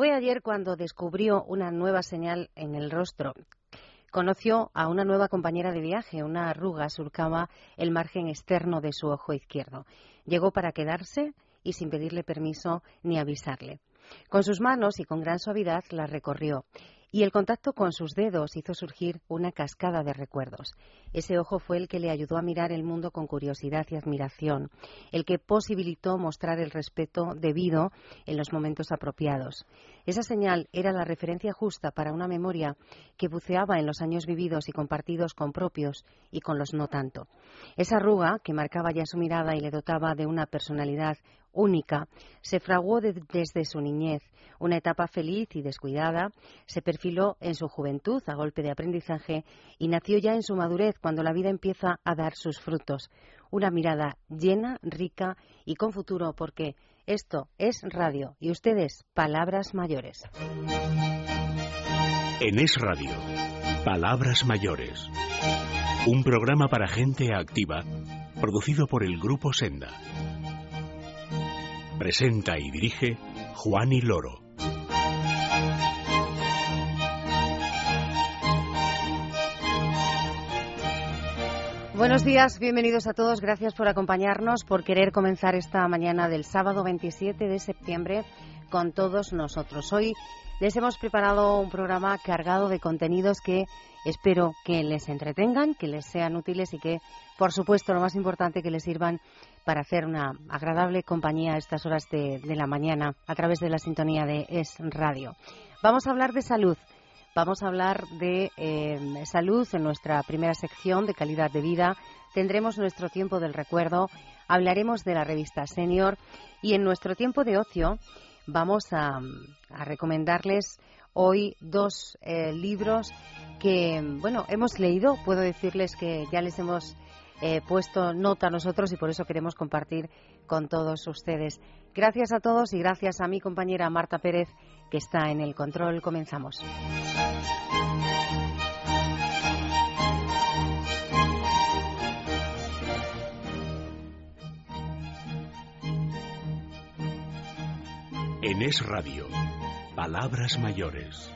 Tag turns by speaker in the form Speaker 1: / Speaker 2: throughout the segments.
Speaker 1: Fue ayer cuando descubrió una nueva señal en el rostro. Conoció a una nueva compañera de viaje. Una arruga surcaba el margen externo de su ojo izquierdo. Llegó para quedarse y sin pedirle permiso ni avisarle. Con sus manos y con gran suavidad la recorrió y el contacto con sus dedos hizo surgir una cascada de recuerdos. Ese ojo fue el que le ayudó a mirar el mundo con curiosidad y admiración, el que posibilitó mostrar el respeto debido en los momentos apropiados. Esa señal era la referencia justa para una memoria que buceaba en los años vividos y compartidos con propios y con los no tanto. Esa arruga, que marcaba ya su mirada y le dotaba de una personalidad única, se fraguó desde su niñez, una etapa feliz y descuidada, se perfiló en su juventud a golpe de aprendizaje y nació ya en su madurez cuando la vida empieza a dar sus frutos. Una mirada llena, rica y con futuro porque esto es radio y ustedes palabras mayores.
Speaker 2: En Es Radio, Palabras Mayores. Un programa para gente activa, producido por el Grupo Senda. Presenta y dirige Juan y Loro.
Speaker 1: Buenos días, bienvenidos a todos. Gracias por acompañarnos, por querer comenzar esta mañana del sábado 27 de septiembre con todos nosotros. Hoy les hemos preparado un programa cargado de contenidos que espero que les entretengan, que les sean útiles y que, por supuesto, lo más importante, que les sirvan para hacer una agradable compañía a estas horas de, la mañana a través de la sintonía de Es Radio. Vamos a hablar de salud. Vamos a hablar de eh, salud en nuestra primera sección de calidad de vida. Tendremos nuestro tiempo del recuerdo, hablaremos de la revista Senior y en nuestro tiempo de ocio vamos a, recomendarles hoy dos eh, libros que, bueno, hemos leído. Puedo decirles que ya les hemos eh, puesto nota a nosotros y por eso queremos compartir con todos ustedes. Gracias a todos y gracias a mi compañera Marta Pérez que está en el control. Comenzamos.
Speaker 2: En Es Radio, Palabras Mayores.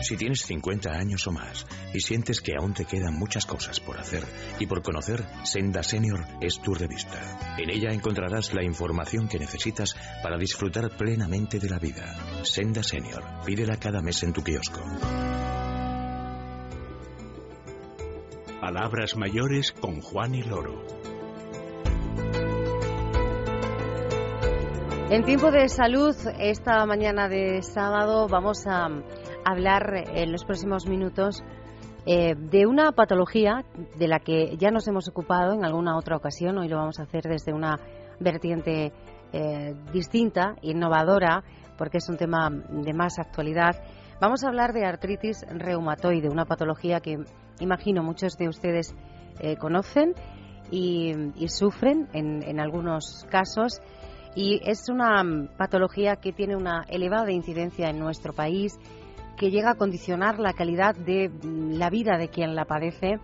Speaker 2: Si tienes 50 años o más y sientes que aún te quedan muchas cosas por hacer y por conocer, Senda Senior es tu revista. En ella encontrarás la información que necesitas para disfrutar plenamente de la vida. Senda Senior, pídela cada mes en tu kiosco. Palabras mayores con Juan y Loro.
Speaker 1: En tiempo de salud, esta mañana de sábado vamos a hablar en los próximos minutos eh, de una patología de la que ya nos hemos ocupado en alguna otra ocasión. Hoy lo vamos a hacer desde una vertiente eh, distinta, innovadora, porque es un tema de más actualidad. Vamos a hablar de artritis reumatoide, una patología que imagino muchos de ustedes eh, conocen y, sufren en, en algunos casos. Y es una patología que tiene una elevada incidencia en nuestro país que llega a condicionar la calidad de la vida de quien la padece.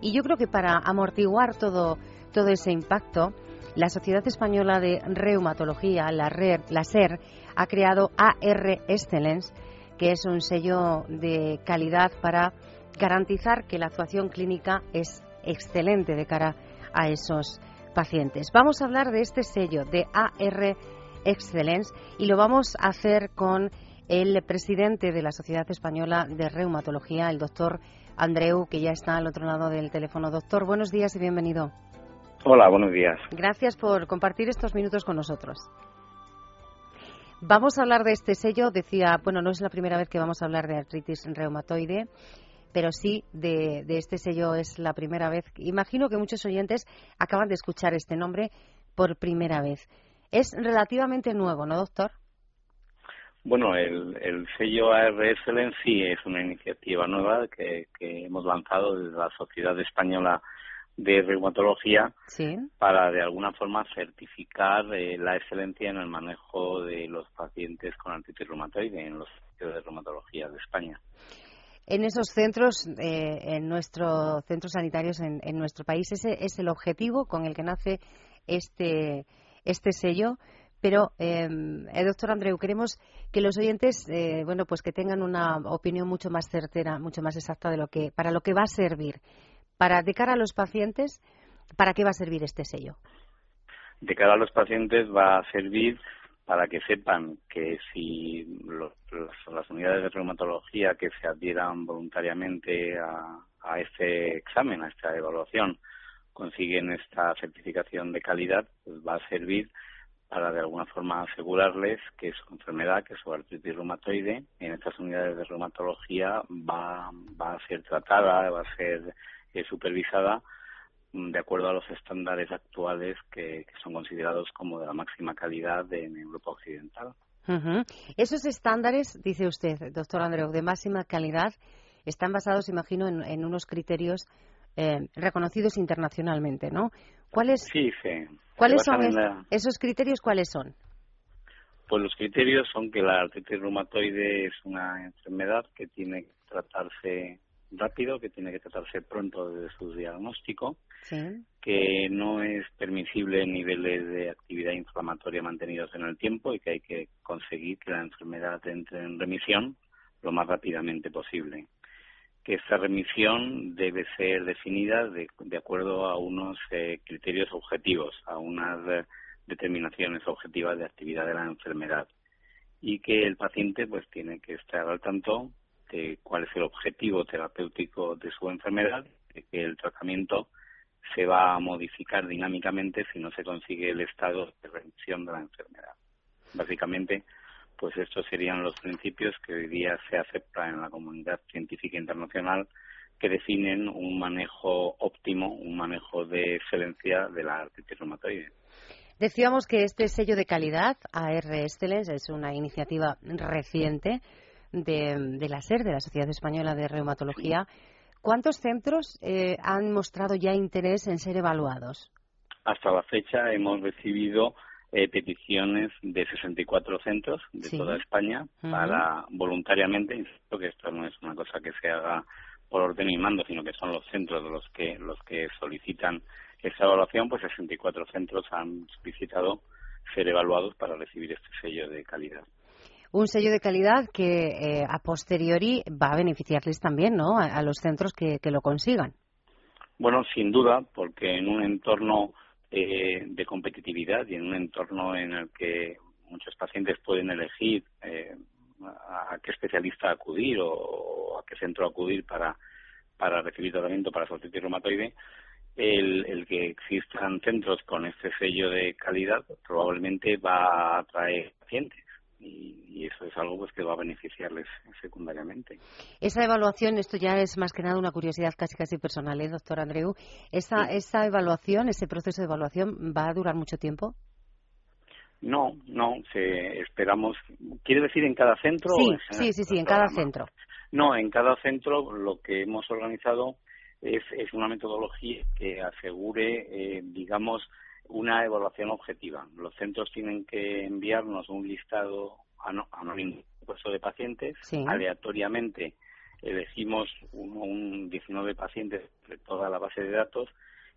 Speaker 1: Y yo creo que para amortiguar todo, todo ese impacto, la Sociedad Española de Reumatología, la, la SER, ha creado AR Excellence, que es un sello de calidad para garantizar que la actuación clínica es excelente de cara a esos pacientes. Vamos a hablar de este sello de AR Excellence y lo vamos a hacer con el presidente de la Sociedad Española de Reumatología, el doctor Andreu, que ya está al otro lado del teléfono. Doctor, buenos días y bienvenido.
Speaker 3: Hola, buenos días.
Speaker 1: Gracias por compartir estos minutos con nosotros. Vamos a hablar de este sello. Decía, bueno, no es la primera vez que vamos a hablar de artritis reumatoide, pero sí de, de este sello es la primera vez. Imagino que muchos oyentes acaban de escuchar este nombre por primera vez. Es relativamente nuevo, ¿no, doctor?
Speaker 3: Bueno, el, el sello AR Excellence sí es una iniciativa nueva que, hemos lanzado desde la Sociedad Española de Reumatología para de alguna forma certificar eh, la excelencia en el manejo de los pacientes con artritis reumatoide en los centros de reumatología de España.
Speaker 1: En esos centros, eh, en nuestros centros sanitarios en, en nuestro país, ese es el objetivo con el que nace este, este sello. Pero, eh, doctor Andreu, queremos que los oyentes, eh, bueno, pues que tengan una opinión mucho más certera, mucho más exacta de lo que, para lo que va a servir. Para, de cara a los pacientes, ¿para qué va a servir este sello?
Speaker 3: De cara a los pacientes va a servir para que sepan que si las, unidades de reumatología que se adhieran voluntariamente a, a este examen, a esta evaluación, consiguen esta certificación de calidad, pues va a servir para de alguna forma asegurarles que su enfermedad, que su artritis reumatoide, en estas unidades de reumatología va, a ser tratada, va a ser eh, supervisada mm, de acuerdo a los estándares actuales que, son considerados como de la máxima calidad en Europa Occidental.
Speaker 1: Esos estándares, dice usted, doctor Andreu, de máxima calidad, están basados, imagino, en, unos criterios eh, reconocidos internacionalmente, ¿no? ¿Cuáles,
Speaker 3: sí, sí.
Speaker 1: ¿cuáles son esos criterios? ¿Cuáles son?
Speaker 3: Pues los criterios son que la artritis reumatoide es una enfermedad que tiene que tratarse rápido, que tiene que tratarse pronto desde su diagnóstico, que no es permisible niveles de actividad inflamatoria mantenidos en el tiempo y que hay que conseguir que la enfermedad entre en remisión lo más rápidamente posible que esta remisión debe ser definida de, acuerdo a unos eh, criterios objetivos, a unas eh, determinaciones objetivas de actividad de la enfermedad y que el paciente pues tiene que estar al tanto de cuál es el objetivo terapéutico de su enfermedad, de que el tratamiento se va a modificar dinámicamente si no se consigue el estado de remisión de la enfermedad. Básicamente, pues estos serían los principios que hoy día se aceptan en la comunidad científica internacional que definen un manejo óptimo, un manejo de excelencia de la artritis reumatoide.
Speaker 1: Decíamos que este sello de calidad, AR Excellence, es una iniciativa reciente de, la SER, de la Sociedad Española de Reumatología. ¿Cuántos centros eh, han mostrado ya interés en ser evaluados?
Speaker 3: Hasta la fecha hemos recibido eh, peticiones de 64 centros de toda España para voluntariamente, insisto que esto no es una cosa que se haga por orden y mando, sino que son los centros los que los que solicitan esa evaluación, pues 64 centros han solicitado ser evaluados para recibir este sello de calidad.
Speaker 1: Un sello de calidad que eh, a posteriori va a beneficiarles también, ¿no? A, los centros que lo consigan.
Speaker 3: Bueno, sin duda, porque en un entorno eh, de competitividad y en un entorno en el que muchos pacientes pueden elegir eh, a, qué especialista acudir o, a qué centro acudir para, para recibir tratamiento para su artritis reumatoide, el, el, que existan centros con este sello de calidad probablemente va a atraer pacientes y, eso es algo pues que va a beneficiarles secundariamente.
Speaker 1: Esa evaluación, esto ya es más que nada una curiosidad casi casi personal, ¿eh, doctor Andreu? ¿Esa, ¿Esa evaluación, ese proceso de evaluación va a durar mucho tiempo?
Speaker 3: No, no, se, esperamos. ¿Quiere decir en cada centro?
Speaker 1: Sí, sí, sí, sí, en cada centro.
Speaker 3: No, en cada centro lo que hemos organizado es, es una metodología que asegure, eh, digamos, una evaluación objetiva. Los centros tienen que enviarnos un listado anónimo de pacientes. Aleatoriamente elegimos un, 19 pacientes de toda la base de datos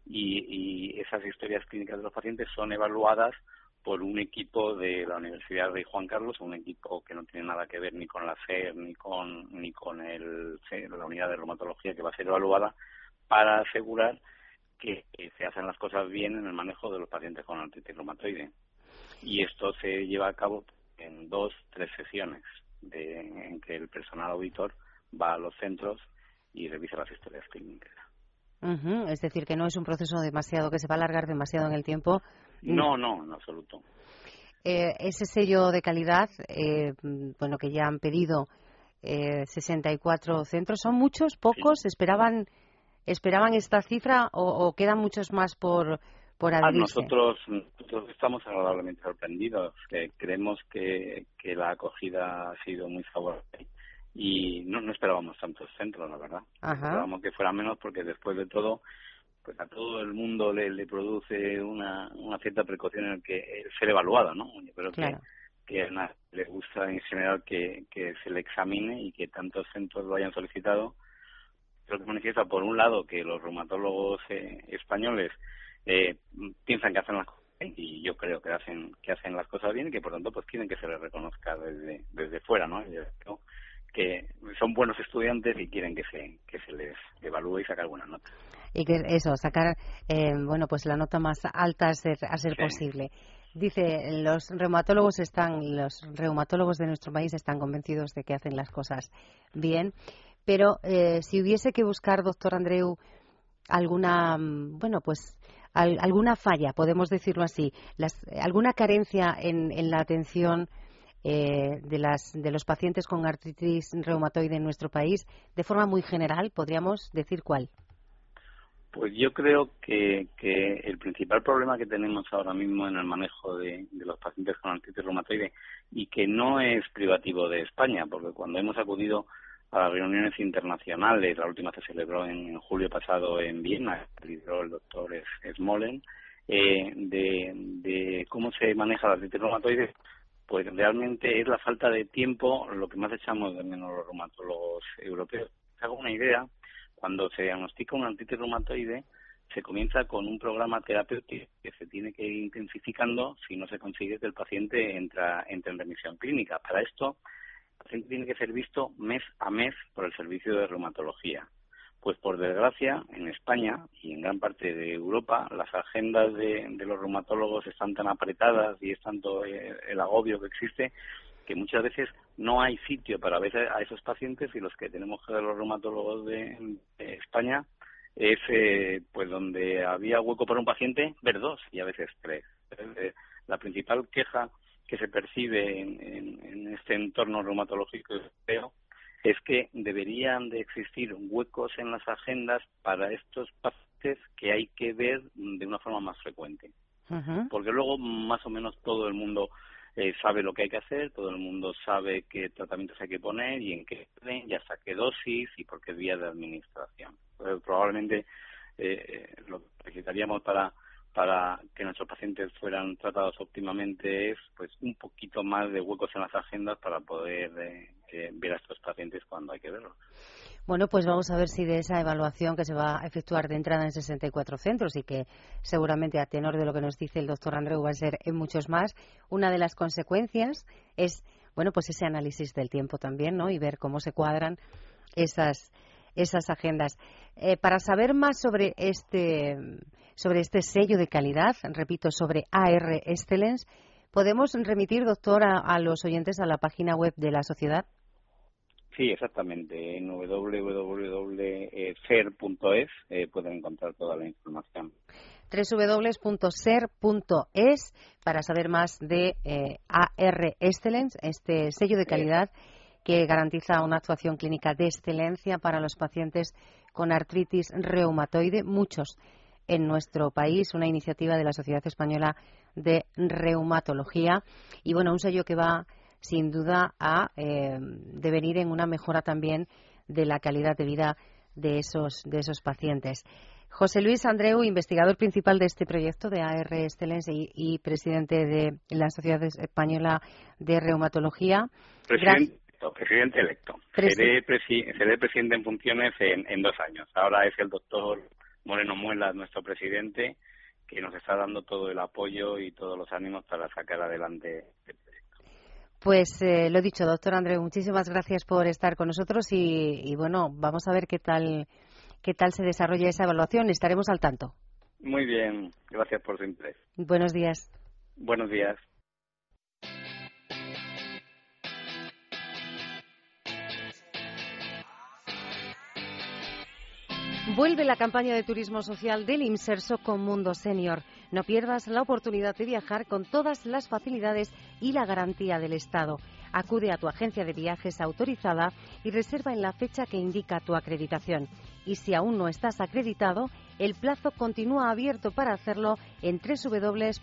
Speaker 3: y, esas historias clínicas de los pacientes son evaluadas por un equipo de la Universidad de Juan Carlos, un equipo que no tiene nada que ver ni con la CER ni con ni con el, la unidad de reumatología que va a ser evaluada para asegurar que, se hacen las cosas bien en el manejo de los pacientes con artritis reumatoide. Y esto se lleva a cabo en dos, tres sesiones de, en que el personal auditor va a los centros y revisa las historias clínicas.
Speaker 1: Es decir, que no es un proceso demasiado que se va a alargar demasiado en el tiempo.
Speaker 3: No, no, en absoluto.
Speaker 1: Eh, ese sello de calidad, eh, bueno, que ya han pedido eh, 64 centros, ¿son muchos, pocos? ¿Esperaban ¿Esperaban esta cifra o, quedan muchos más por, por
Speaker 3: ah, nosotros, nosotros estamos agradablemente sorprendidos. Que creemos que, que la acogida ha sido muy favorable y no, no esperábamos tantos centros, la verdad. Esperábamos que fuera menos porque después de todo, pues a todo el mundo le, le produce una, una cierta precaución en el que ser evaluado, ¿no? Yo creo que que a le gusta en general que, que se le examine y que tantos centros lo hayan solicitado creo que manifiesta, por un lado, que los reumatólogos eh, españoles eh, piensan que hacen las cosas bien y yo creo que hacen que hacen las cosas bien y que por tanto pues quieren que se les reconozca desde desde fuera no que son buenos estudiantes y quieren que se que se les evalúe y sacar buenas notas
Speaker 1: y que eso sacar eh, bueno pues la nota más alta a ser, a ser posible. Dice los reumatólogos están los reumatólogos de nuestro país están convencidos de que hacen las cosas bien pero eh, si hubiese que buscar doctor Andreu alguna mm, bueno pues alguna falla podemos decirlo así alguna carencia en, en la atención eh, de, las, de los pacientes con artritis reumatoide en nuestro país, de forma muy general, podríamos decir cuál.
Speaker 3: Pues yo creo que, que el principal problema que tenemos ahora mismo en el manejo de, los pacientes con artritis reumatoide y que no es privativo de España, porque cuando hemos acudido a las reuniones internacionales, la última se celebró en, julio pasado en Viena, lideró el doctor Smolen, eh, de, de cómo se maneja la artritis reumatoide, pues realmente es la falta de tiempo lo que más echamos de menos los reumatólogos europeos. Hago una idea, cuando se diagnostica una artritis reumatoide, se comienza con un programa terapéutico que se tiene que ir intensificando si no se consigue que el paciente entra, entre en remisión clínica. Para esto, paciente tiene que ser visto mes a mes por el servicio de reumatología. Pues por desgracia, en España y en gran parte de Europa, las agendas de, los reumatólogos están tan apretadas y es tanto eh, el agobio que existe que muchas veces no hay sitio para ver a esos pacientes y los que tenemos que ver los reumatólogos de, España es eh, pues donde había hueco para un paciente ver dos y a veces tres. Eh, la principal queja que se percibe en, en este entorno reumatológico europeo es que deberían de existir huecos en las agendas para estos pacientes que hay que ver de una forma más frecuente. Porque luego más o menos todo el mundo eh, sabe lo que hay que hacer, todo el mundo sabe qué tratamientos hay que poner y en qué y hasta qué dosis y por qué vía de administración. probablemente eh, lo que necesitaríamos para para que nuestros pacientes fueran tratados óptimamente es pues un poquito más de huecos en las agendas para poder eh, ver a estos pacientes cuando hay que verlos.
Speaker 1: Bueno, pues vamos a ver si de esa evaluación que se va a efectuar de entrada en 64 centros y que seguramente a tenor de lo que nos dice el doctor Andreu va a ser en muchos más, una de las consecuencias es, bueno, pues ese análisis del tiempo también, ¿no? Y ver cómo se cuadran esas, esas agendas. Eh, para saber más sobre este sobre este sello de calidad, repito, sobre AR Excellence. ¿Podemos remitir, doctor, a, los oyentes a la página web de la sociedad?
Speaker 3: Sí, exactamente. En www.ser.es eh, pueden encontrar toda la información
Speaker 1: www.ser.es para saber más de eh, AR Excellence, este sello de calidad que garantiza una actuación clínica de excelencia para los pacientes con artritis reumatoide, muchos en nuestro país, una iniciativa de la Sociedad Española de Reumatología y bueno, un sello que va sin duda a eh, devenir en una mejora también de la calidad de vida de esos, de esos pacientes. José Luis Andreu, investigador principal de este proyecto de AR Excellence y, presidente de la Sociedad Española de Reumatología.
Speaker 3: Presidente electo. seré, presidente en funciones en, en, dos años. Ahora es el doctor Moreno Muela, nuestro presidente, que nos está dando todo el apoyo y todos los ánimos para sacar adelante este proyecto.
Speaker 1: Pues eh, lo dicho, doctor Andreu, muchísimas gracias por estar con nosotros y, bueno, vamos a ver qué tal, qué tal se desarrolla esa evaluación. Estaremos al tanto.
Speaker 3: Muy bien, gracias por su interés.
Speaker 1: Buenos días.
Speaker 3: Buenos días.
Speaker 1: Vuelve la campaña de turismo social del Inserso con Mundo Senior. No pierdas la oportunidad de viajar con todas las facilidades y la garantía del Estado. Acude a tu agencia de viajes autorizada y reserva en la fecha que indica tu acreditación. Y si aún no estás acreditado, el plazo continúa abierto para hacerlo en www.inserso.es.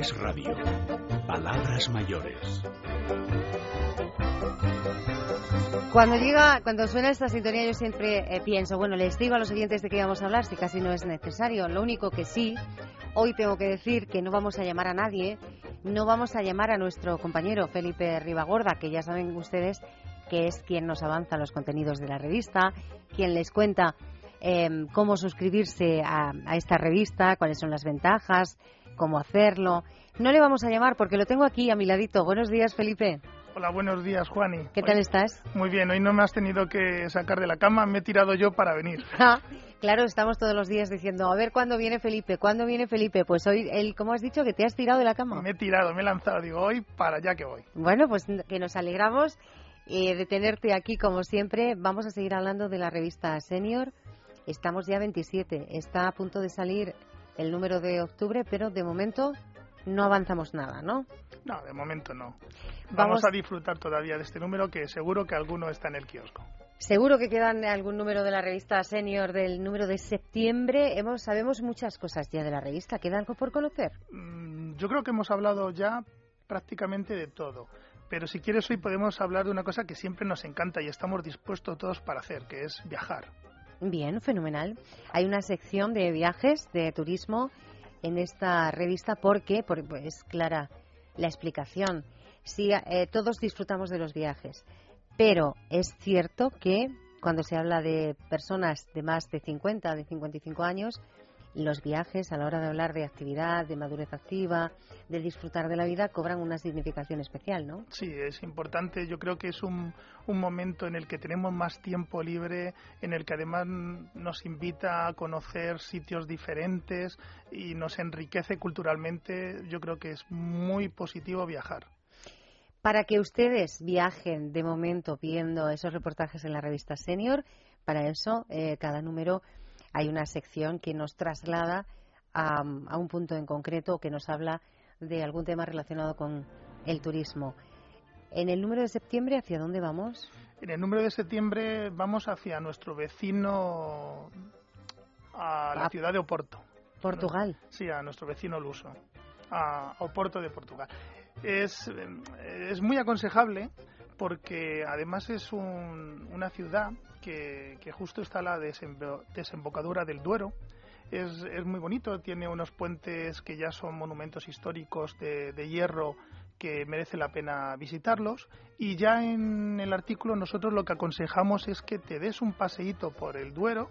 Speaker 2: Es Radio, palabras mayores.
Speaker 1: Cuando llega, cuando suena esta sintonía yo siempre eh, pienso, bueno, les digo a los oyentes de qué vamos a hablar, si casi no es necesario. Lo único que sí, hoy tengo que decir que no vamos a llamar a nadie, no vamos a llamar a nuestro compañero Felipe Ribagorda, que ya saben ustedes que es quien nos avanza los contenidos de la revista, quien les cuenta em, cómo suscribirse a, esta revista, cuáles son las ventajas, cómo hacerlo. No le vamos a llamar porque lo tengo aquí a mi ladito. Buenos días, Felipe.
Speaker 4: Hola, buenos días, Juani.
Speaker 1: ¿Qué tal estás?
Speaker 4: Muy bien, hoy no me has tenido que sacar de la cama, me he tirado yo para venir.
Speaker 1: Ah, claro, estamos todos los días diciendo, a ver cuándo viene Felipe, cuándo viene Felipe. Pues hoy, él, ¿cómo has dicho que te has tirado de la cama?
Speaker 4: Me he tirado, me he lanzado, digo, hoy para allá que voy.
Speaker 1: Bueno, pues que nos alegramos eh, de tenerte aquí como siempre. Vamos a seguir hablando de la revista Senior. Estamos ya 27, está a punto de salir el número de octubre, pero de momento no avanzamos nada, ¿no?
Speaker 4: No, de momento no. Vamos, a disfrutar todavía de este número que seguro que alguno está en el kiosco.
Speaker 1: Seguro que quedan algún número de la revista Senior del número de septiembre. Hemos, sabemos muchas cosas ya de la revista. ¿Queda algo por conocer?
Speaker 4: Mm, yo creo que hemos hablado ya prácticamente de todo. Pero si quieres hoy podemos hablar de una cosa que siempre nos encanta y estamos dispuestos todos para hacer, que es viajar.
Speaker 1: Bien, fenomenal. Hay una sección de viajes, de turismo en esta revista porque, porque es pues, clara la explicación. Sí, eh, todos disfrutamos de los viajes, pero es cierto que cuando se habla de personas de más de 50, de 55 años, los viajes a la hora de hablar de actividad, de madurez activa, de disfrutar de la vida, cobran una significación especial, ¿no?
Speaker 4: Sí, es importante. Yo creo que es un, un momento en el que tenemos más tiempo libre, en el que además nos invita a conocer sitios diferentes y nos enriquece culturalmente. Yo creo que es muy positivo viajar.
Speaker 1: Para que ustedes viajen de momento viendo esos reportajes en la revista Senior, para eso eh, cada número hay una sección que nos traslada a, un punto en concreto que nos habla de algún tema relacionado con el turismo. En el número de septiembre, ¿hacia dónde vamos?
Speaker 4: En el número de septiembre vamos hacia nuestro vecino, a la ciudad de Oporto.
Speaker 1: Portugal.
Speaker 4: Sí, a nuestro vecino luso, a Oporto de Portugal. Es, es muy aconsejable porque además es una ciudad que, justo está la desembocadura del Duero. Es, muy bonito, tiene unos puentes que ya son monumentos históricos de, hierro que merece la pena visitarlos. Y ya en el artículo nosotros lo que aconsejamos es que te des un paseíto por el Duero,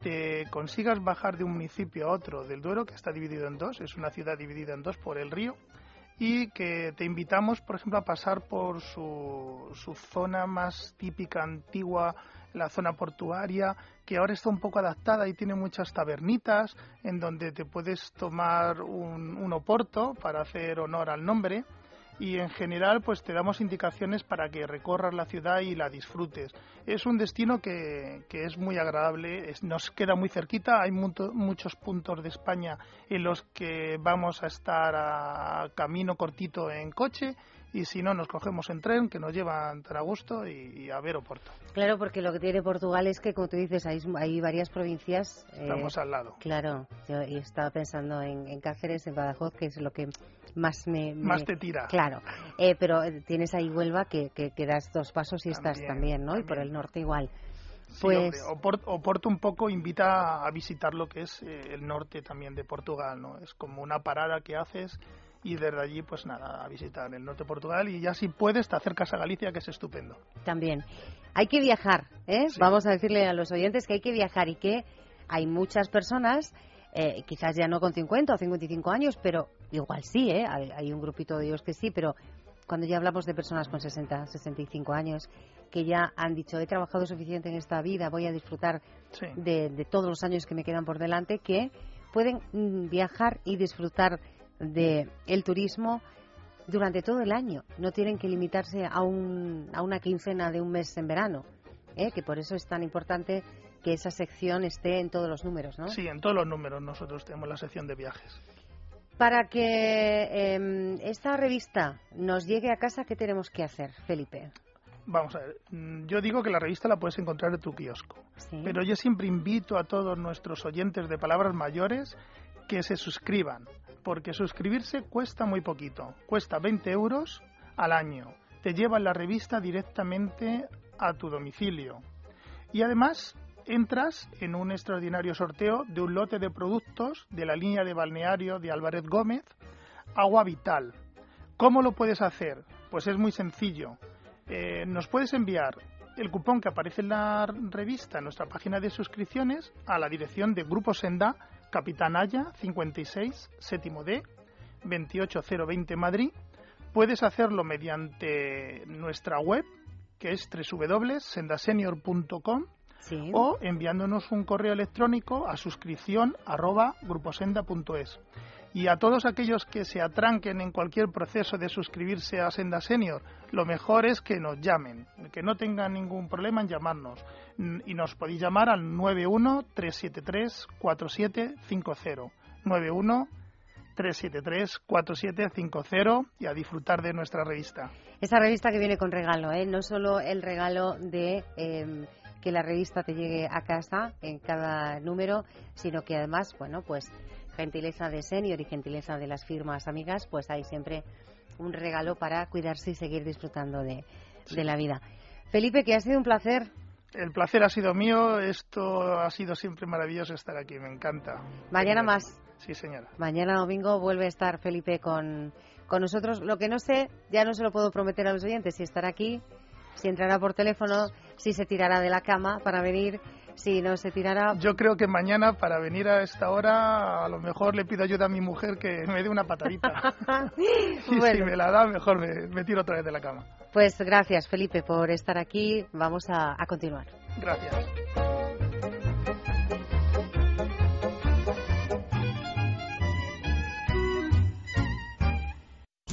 Speaker 4: te consigas bajar de un municipio a otro del Duero, que está dividido en dos, es una ciudad dividida en dos por el río, y que te invitamos, por ejemplo, a pasar por su, su zona más típica, antigua, la zona portuaria, que ahora está un poco adaptada y tiene muchas tabernitas en donde te puedes tomar un, un oporto para hacer honor al nombre y en general pues te damos indicaciones para que recorras la ciudad y la disfrutes. Es un destino que, que es muy agradable, nos queda muy cerquita, hay muchos puntos de España en los que vamos a estar a camino cortito en coche y si no nos cogemos en tren que nos llevan tan a gusto y, a ver Oporto.
Speaker 1: Claro, porque lo que tiene Portugal es que, como tú dices, hay, hay varias provincias.
Speaker 4: Eh, Estamos al lado.
Speaker 1: Claro, yo estaba pensando en, Cáceres, en Badajoz, que es lo que más me...
Speaker 4: Más te tira.
Speaker 1: Claro, eh, pero tienes ahí Huelva que, que, das dos pasos y estás también, ¿no? Y por el norte igual.
Speaker 4: pues... Oporto, un poco invita a visitar lo que es eh, el norte también de Portugal, ¿no? Es como una parada que haces y desde allí pues nada, a visitar el norte de Portugal y ya si puedes te acercas a Galicia que es estupendo.
Speaker 1: También. Hay que viajar, ¿eh? Vamos a decirle a los oyentes que hay que viajar y que hay muchas personas, eh, quizás ya no con 50 o 55 años, pero igual sí, ¿eh? Hay, un grupito de ellos que sí, pero cuando ya hablamos de personas con 60, 65 años que ya han dicho he trabajado suficiente en esta vida, voy a disfrutar de, de todos los años que me quedan por delante, que pueden mm, viajar y disfrutar del el turismo durante todo el año. No tienen que limitarse a, un, a una quincena de un mes en verano, ¿eh? que por eso es tan importante que esa sección esté en todos los números, ¿no?
Speaker 4: Sí, en todos los números nosotros tenemos la sección de viajes.
Speaker 1: Para que em, esta revista nos llegue a casa, ¿qué tenemos que hacer, Felipe?
Speaker 4: Vamos a ver, mm, yo digo que la revista la puedes encontrar en tu kiosco, pero yo siempre invito a todos nuestros oyentes de palabras mayores que se suscriban porque suscribirse cuesta muy poquito, cuesta 20 euros al año. Te llevan la revista directamente a tu domicilio. Y además entras en un extraordinario sorteo de un lote de productos de la línea de balneario de Álvarez Gómez, Agua Vital. ¿Cómo lo puedes hacer? Pues es muy sencillo. eh, nos puedes enviar el cupón que aparece en la revista, en nuestra página de suscripciones, a la dirección de Grupo Senda, Capitanaya 56, séptimo D, 28020 Madrid. Puedes hacerlo mediante nuestra web, que es www.sendasenior.com o enviándonos un correo electrónico a suscripción arroba gruposenda.es. Y a todos aquellos que se atranquen en cualquier proceso de suscribirse a Senda Senior, lo mejor es que nos llamen, que no tengan ningún problema en llamarnos. Y nos podéis llamar al 91-373-4750. 91 373-4750 y a disfrutar de nuestra revista.
Speaker 1: Esa revista que viene con regalo, ¿eh? no solo el regalo de em, que la revista te llegue a casa en cada número, sino que además, bueno, pues gentileza de senior y gentileza de las firmas amigas, pues hay siempre un regalo para cuidarse y seguir disfrutando de, de la vida. Felipe, que ha sido un placer.
Speaker 4: El placer ha sido mío, esto ha sido siempre maravilloso estar aquí, me encanta.
Speaker 1: Mañana más.
Speaker 4: Sí, señora.
Speaker 1: Mañana domingo vuelve a estar Felipe con, con nosotros. Lo que no sé, ya no se lo puedo prometer a los oyentes, si estará aquí, si entrará por teléfono, si se tirará de la cama para venir si no se tirará.
Speaker 4: Yo creo que mañana para venir a esta hora a lo mejor le pido ayuda a mi mujer que me dé una patadita. y si me la da, mejor me, tiro otra vez de la cama.
Speaker 1: Pues gracias Felipe por estar aquí. Vamos a continuar.
Speaker 4: Gracias.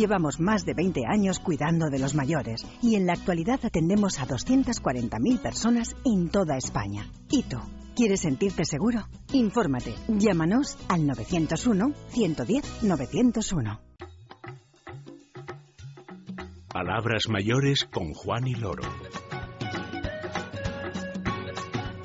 Speaker 5: Llevamos más de 20 años cuidando de los mayores y en la actualidad atendemos a 240.000 personas en toda España. ¿Y tú? ¿Quieres sentirte seguro? Infórmate. Llámanos al 901 110 901.
Speaker 2: Palabras mayores con Juan y Loro.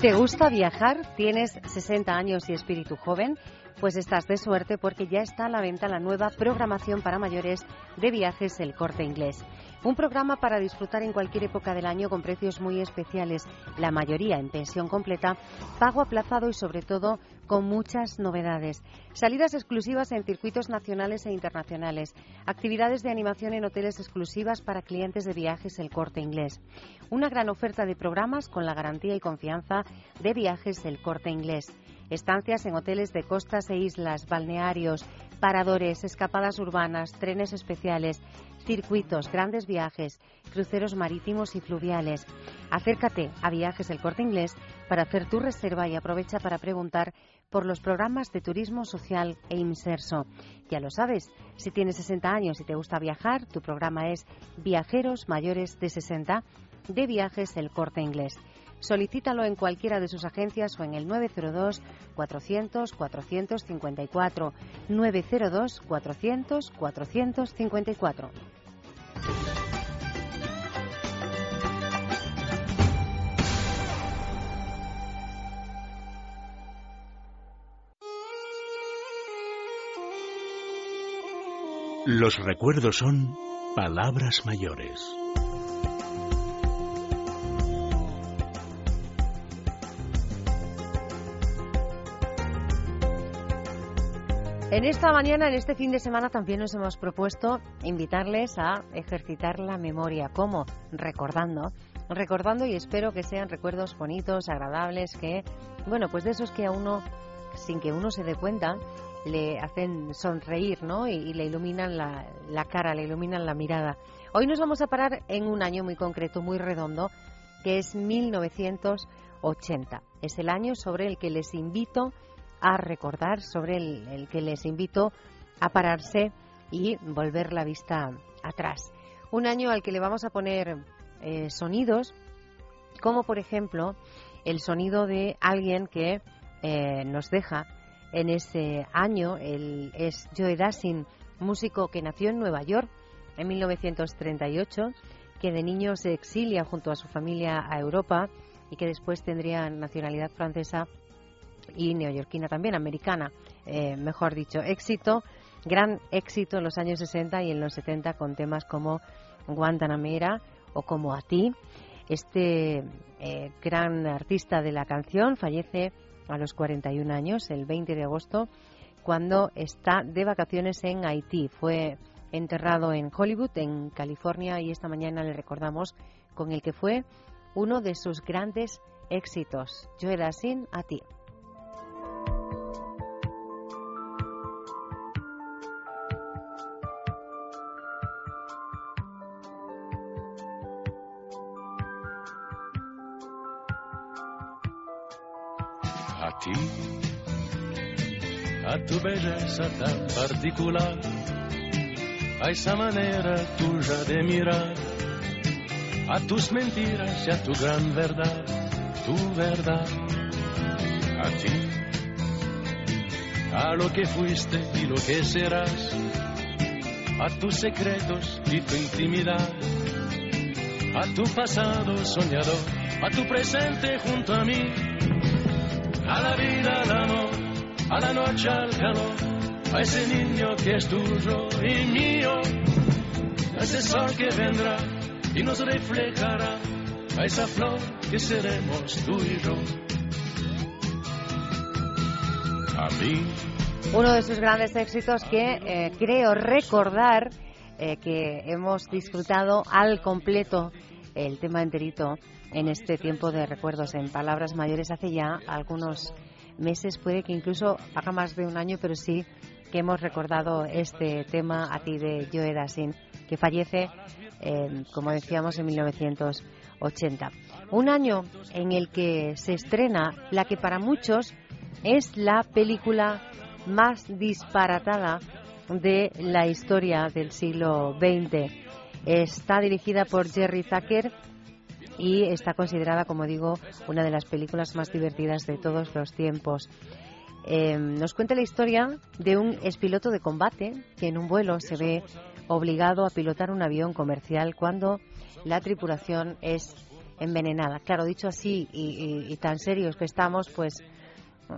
Speaker 1: ¿Te gusta viajar? ¿Tienes 60 años y espíritu joven? Pues estás de suerte porque ya está a la venta la nueva programación para mayores de viajes El Corte Inglés. Un programa para disfrutar en cualquier época del año con precios muy especiales, la mayoría en pensión completa, pago aplazado y sobre todo con muchas novedades. Salidas exclusivas en circuitos nacionales e internacionales, actividades de animación en hoteles exclusivas para clientes de viajes El Corte Inglés. Una gran oferta de programas con la garantía y confianza de viajes El Corte Inglés estancias en hoteles de costas e islas, balnearios, paradores, escapadas urbanas, trenes especiales, circuitos, grandes viajes, cruceros marítimos y fluviales. Acércate a Viajes El Corte Inglés para hacer tu reserva y aprovecha para preguntar por los programas de turismo social e inserso. Ya lo sabes, si tienes 60 años y te gusta viajar, tu programa es Viajeros Mayores de 60 de Viajes El Corte Inglés. Solicítalo en cualquiera de sus agencias o en el 902 400 454 902 400 454.
Speaker 2: Los recuerdos son palabras mayores.
Speaker 1: En esta mañana, en este fin de semana, también nos hemos propuesto invitarles a ejercitar la memoria. ¿Cómo? Recordando. Recordando y espero que sean recuerdos bonitos, agradables, que, bueno, pues de esos que a uno, sin que uno se dé cuenta, le hacen sonreír, ¿no? Y, le iluminan la, la cara, le iluminan la mirada. Hoy nos vamos a parar en un año muy concreto, muy redondo, que es 1980. Es el año sobre el que les invito a recordar, sobre el, que les invito a pararse y volver la vista atrás. Un año al que le vamos a poner eh, sonidos, como por ejemplo el sonido de alguien que eh, nos deja en ese año. El, es Joe Dassin, músico que nació en Nueva York en 1938, que de niño se exilia junto a su familia a Europa y que después tendría nacionalidad francesa y neoyorquina también, americana, eh, mejor dicho. Éxito, gran éxito en los años 60 y en los 70 con temas como Guantanamera o como A ti. Este eh, gran artista de la canción fallece a los 41 años, el 20 de agosto, cuando está de vacaciones en Haití. Fue enterrado en Hollywood, en California, y esta mañana le recordamos con el que fue uno de sus grandes éxitos. Joe Dassin, a ti.
Speaker 6: Tu belleza tan particular, a esa manera tuya de mirar a tus mentiras y a tu gran verdad, tu verdad, a ti, a lo que fuiste y lo que serás, a tus secretos y tu intimidad, a tu pasado soñador, a tu presente junto a mí, a la vida, al amor, a la noche, al calor, a ese niño que es tuyo y mío, a ese sol que vendrá y nos reflejará a esa flor que seremos tú y yo. A mí.
Speaker 1: Uno de sus grandes éxitos que eh, creo recordar eh, que hemos disfrutado al completo el tema enterito en este tiempo de recuerdos en palabras mayores hace ya algunos meses, puede que incluso haga más de un año, pero sí que hemos recordado este tema a ti de Joe Dassin, que fallece como decíamos, en 1980. Un año en el que se estrena la que para muchos es la película más disparatada de la historia del siglo XX. Está dirigida por Jerry Zucker y está considerada, como digo, una de las películas más divertidas de todos los tiempos. Em, nos cuenta la historia de un expiloto de combate que en un vuelo se ve obligado a pilotar un avión comercial cuando la tripulación es envenenada. Claro, dicho así y, tan serios que estamos, pues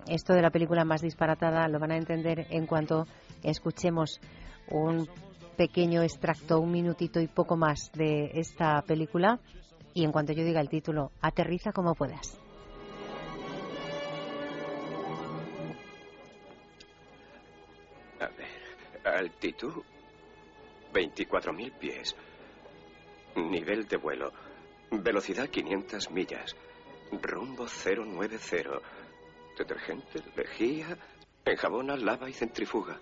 Speaker 1: esto de la película más disparatada lo van a entender en cuanto escuchemos un pequeño extracto, un minutito y poco más de esta película y en cuanto yo diga el título, aterriza como puedas.
Speaker 7: A ver, altitud 24.000 pies. Nivel de vuelo. Velocidad 500 millas. Rumbo 090. Detergente, lejía, enjabona, lava y centrifuga.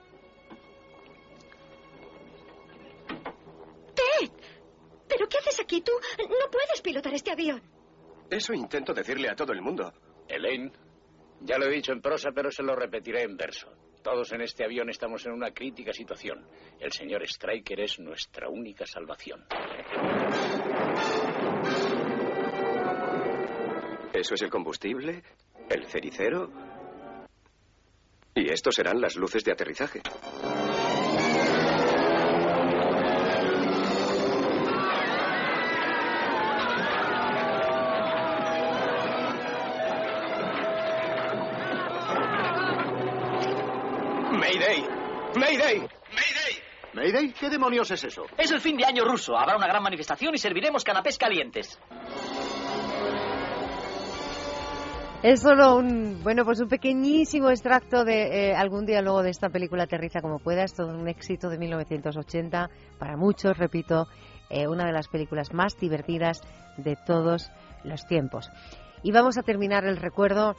Speaker 8: Qué haces aquí tú? No puedes pilotar este avión.
Speaker 7: Eso intento decirle a todo el mundo.
Speaker 9: Elaine, ya lo he dicho en prosa, pero se lo repetiré en verso. Todos en este avión estamos en una crítica situación. El señor Striker es nuestra única salvación.
Speaker 7: ¿Eso es el combustible? ¿El cericero? Y estos serán las luces de aterrizaje.
Speaker 10: ¿Qué demonios es eso?
Speaker 11: Es el fin de año ruso. Habrá una gran manifestación y serviremos canapés calientes.
Speaker 1: Es solo un, bueno, pues un pequeñísimo extracto de eh, algún diálogo de esta película Aterriza como pueda. Es todo un éxito de 1980. Para muchos, repito, eh, una de las películas más divertidas de todos los tiempos. Y vamos a terminar el recuerdo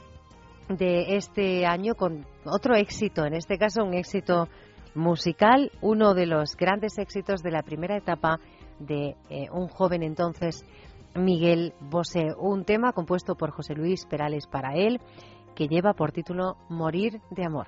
Speaker 1: de este año con otro éxito, en este caso un éxito musical, uno de los grandes éxitos de la primera etapa de eh, un joven entonces, Miguel Bosé. Un tema compuesto por José Luis Perales para él, que lleva por título Morir de Amor.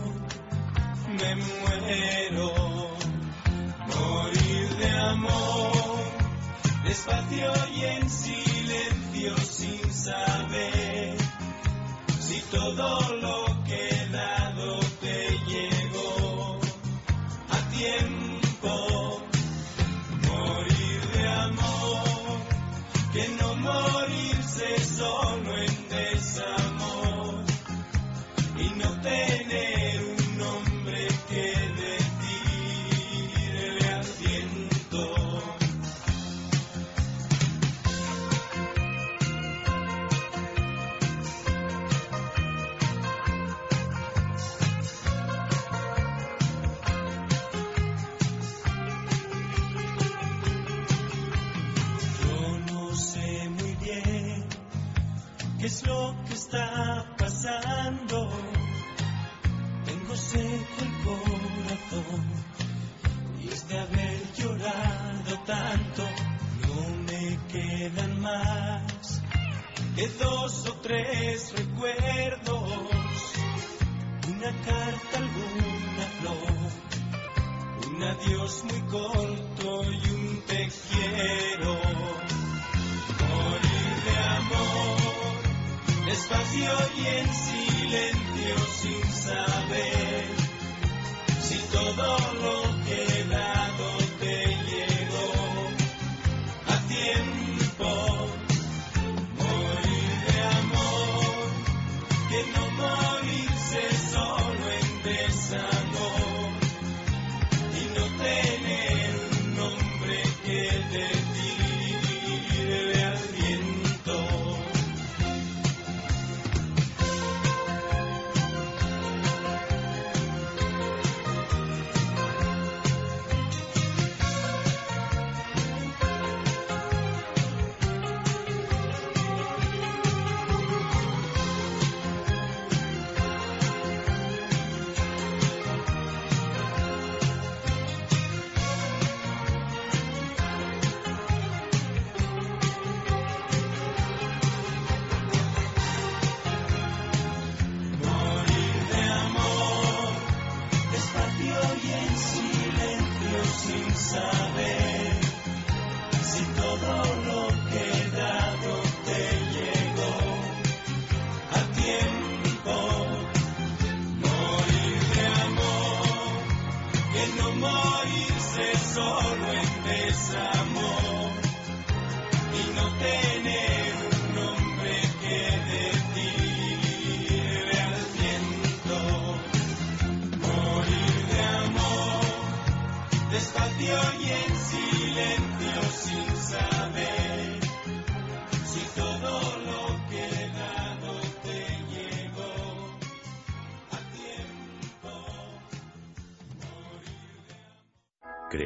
Speaker 6: despacio y en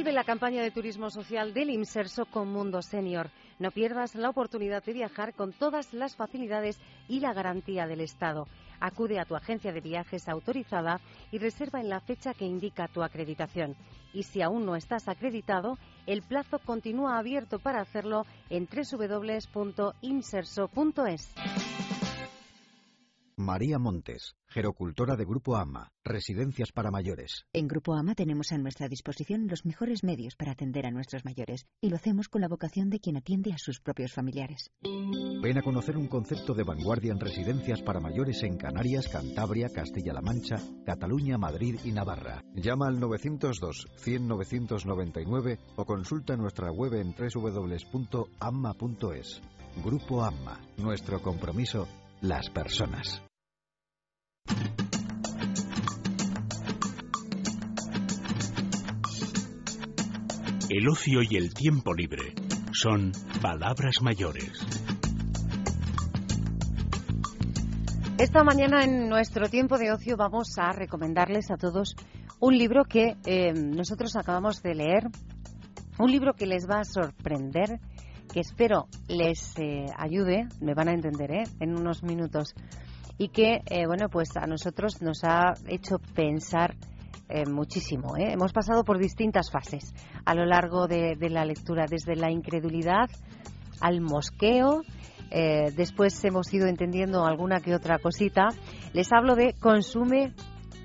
Speaker 1: Vuelve la campaña de turismo social del Inserso con Mundo Senior. No pierdas la oportunidad de viajar con todas las facilidades y la garantía del Estado. Acude a tu agencia de viajes autorizada y reserva en la fecha que indica tu acreditación. Y si aún no estás acreditado, el plazo continúa abierto para hacerlo en www.inserso.es.
Speaker 12: María Montes, gerocultora de Grupo AMA, Residencias para Mayores.
Speaker 13: En Grupo AMA tenemos a nuestra disposición los mejores medios para atender a nuestros mayores y lo hacemos con la vocación de quien atiende a sus propios familiares.
Speaker 12: Ven a conocer un concepto de vanguardia en residencias para mayores en Canarias, Cantabria, Castilla-La Mancha, Cataluña, Madrid y Navarra. Llama al 902 100 999 o consulta nuestra web en www.amma.es. Grupo AMA, nuestro compromiso, las personas.
Speaker 14: El ocio y el tiempo libre son palabras mayores.
Speaker 1: Esta mañana en nuestro tiempo de ocio vamos a recomendarles a todos un libro que eh, nosotros acabamos de leer, un libro que les va a sorprender, que espero les eh, ayude, me van a entender ¿eh? en unos minutos, y que, eh, bueno, pues a nosotros nos ha hecho pensar muchísimo. Hemos pasado por distintas fases a lo largo de la lectura, desde la incredulidad al mosqueo, después hemos ido entendiendo alguna que otra cosita. Les hablo de Consume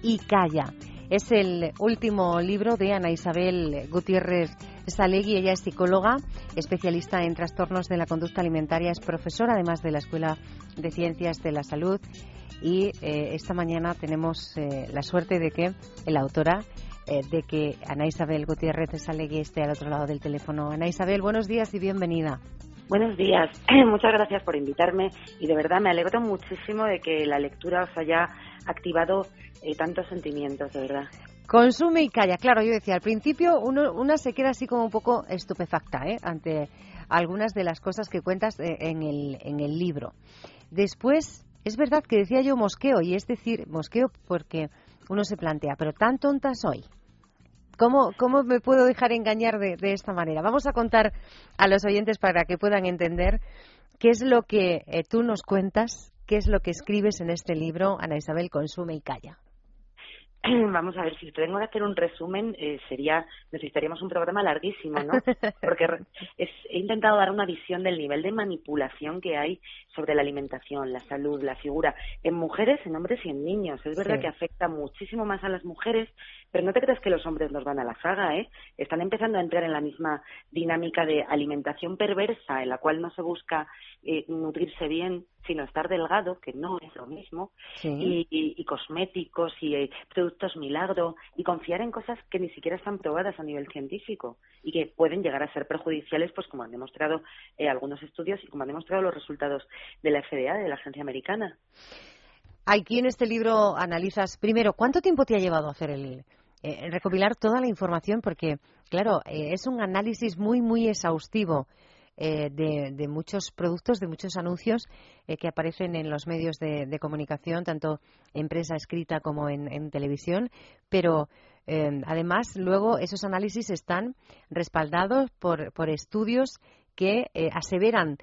Speaker 1: y Calla. Es el último libro de Ana Isabel Gutiérrez Salegui. Ella es psicóloga, especialista en trastornos de la conducta alimentaria, es profesora además de la Escuela de Ciencias de la Salud. Y eh, esta mañana tenemos eh, la suerte de que la autora eh, de que Ana Isabel Gutiérrez Salegui esté al otro lado del teléfono. Ana Isabel, buenos días y bienvenida.
Speaker 15: Buenos días, muchas gracias por invitarme y de verdad me alegro muchísimo de que la lectura os haya activado tantos sentimientos, de verdad.
Speaker 1: Consume y calla. Claro, yo decía, al principio uno, una se queda así como un poco estupefacta ¿eh? ante algunas de las cosas que cuentas eh, en, el, en el libro. Después, es verdad que decía yo mosqueo, y es decir, mosqueo porque uno se plantea, pero tan tonta soy. ¿Cómo, cómo me puedo dejar engañar de, de, esta manera? Vamos a contar a los oyentes para que puedan entender qué es lo que eh, tú nos cuentas, qué es lo que escribes en este libro, Ana Isabel Consume y Calla.
Speaker 15: Vamos a ver, si tengo que hacer un resumen, eh, sería, necesitaríamos un programa larguísimo, ¿no? Porque he intentado dar una visión del nivel de manipulación que hay sobre la alimentación, la salud, la figura, en mujeres, en hombres y en niños. Es verdad que afecta muchísimo más a las mujeres, pero no te creas que los hombres nos van a la saga, ¿eh? Están empezando a entrar en la misma dinámica de alimentación perversa, en la cual no se busca eh, nutrirse bien, sino estar delgado, que no es lo mismo, y, cosméticos y eh, productos milagro, y confiar en cosas que ni siquiera están probadas a nivel científico y que pueden llegar a ser perjudiciales, pues como han demostrado eh, algunos estudios y como han demostrado los resultados de la FDA, de la agencia americana.
Speaker 1: Aquí en este libro analizas, primero, ¿cuánto tiempo te ha llevado a hacer el, eh, recopilar toda la información? Porque, claro, es un análisis muy, muy exhaustivo eh, de, muchos productos, de muchos anuncios eh, que aparecen en los medios de, comunicación, tanto en prensa escrita como en, televisión, pero eh, además luego esos análisis están respaldados por, por estudios que aseveran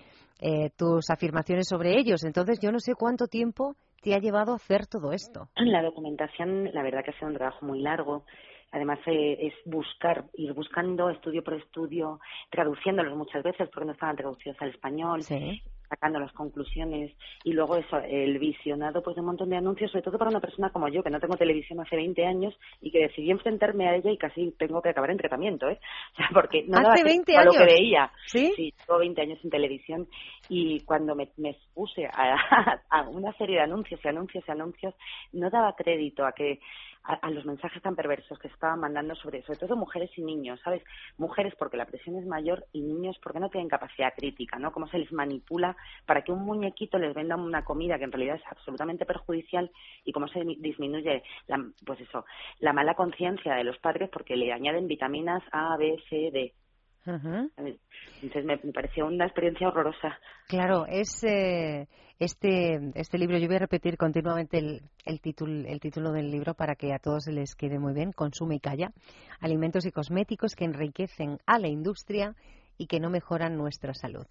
Speaker 1: tus afirmaciones sobre ellos. Entonces, yo no sé cuánto tiempo te ha llevado a hacer todo esto.
Speaker 15: La documentación, la verdad que ha sido un trabajo muy largo. Además, eh, es buscar, ir buscando estudio por estudio, traduciéndolos muchas veces porque no estaban traducidos al español, sacando las conclusiones y luego eso, el visionado pues de un montón de anuncios, sobre todo para una persona como yo, que no tengo televisión hace 20 años y que decidí enfrentarme a ella y casi tengo que acabar en tratamiento, ¿eh? O sea, porque no
Speaker 1: ¿Hace 20 años?
Speaker 15: lo que veía.
Speaker 1: ¿Sí?
Speaker 15: Sí, tengo 20 años en televisión y cuando me, me expuse a, a una serie de anuncios y anuncios y anuncios, no daba crédito a que a, los mensajes tan perversos que estaban mandando sobre, sobre todo mujeres y niños, ¿sabes? Mujeres porque la presión es mayor y niños porque no tienen capacidad crítica, ¿no? Cómo se les manipula para que un muñequito les venda una comida que en realidad es absolutamente perjudicial y cómo se disminuye, la, pues eso, la mala conciencia de los padres porque le añaden vitaminas A, B, C, D. Entonces me, pareció una experiencia horrorosa.
Speaker 1: Claro, es eh, este, este libro, yo voy a repetir continuamente el, el, título, el título del libro para que a todos les quede muy bien, Consume y calla, alimentos y cosméticos que enriquecen a la industria y que no mejoran nuestra salud.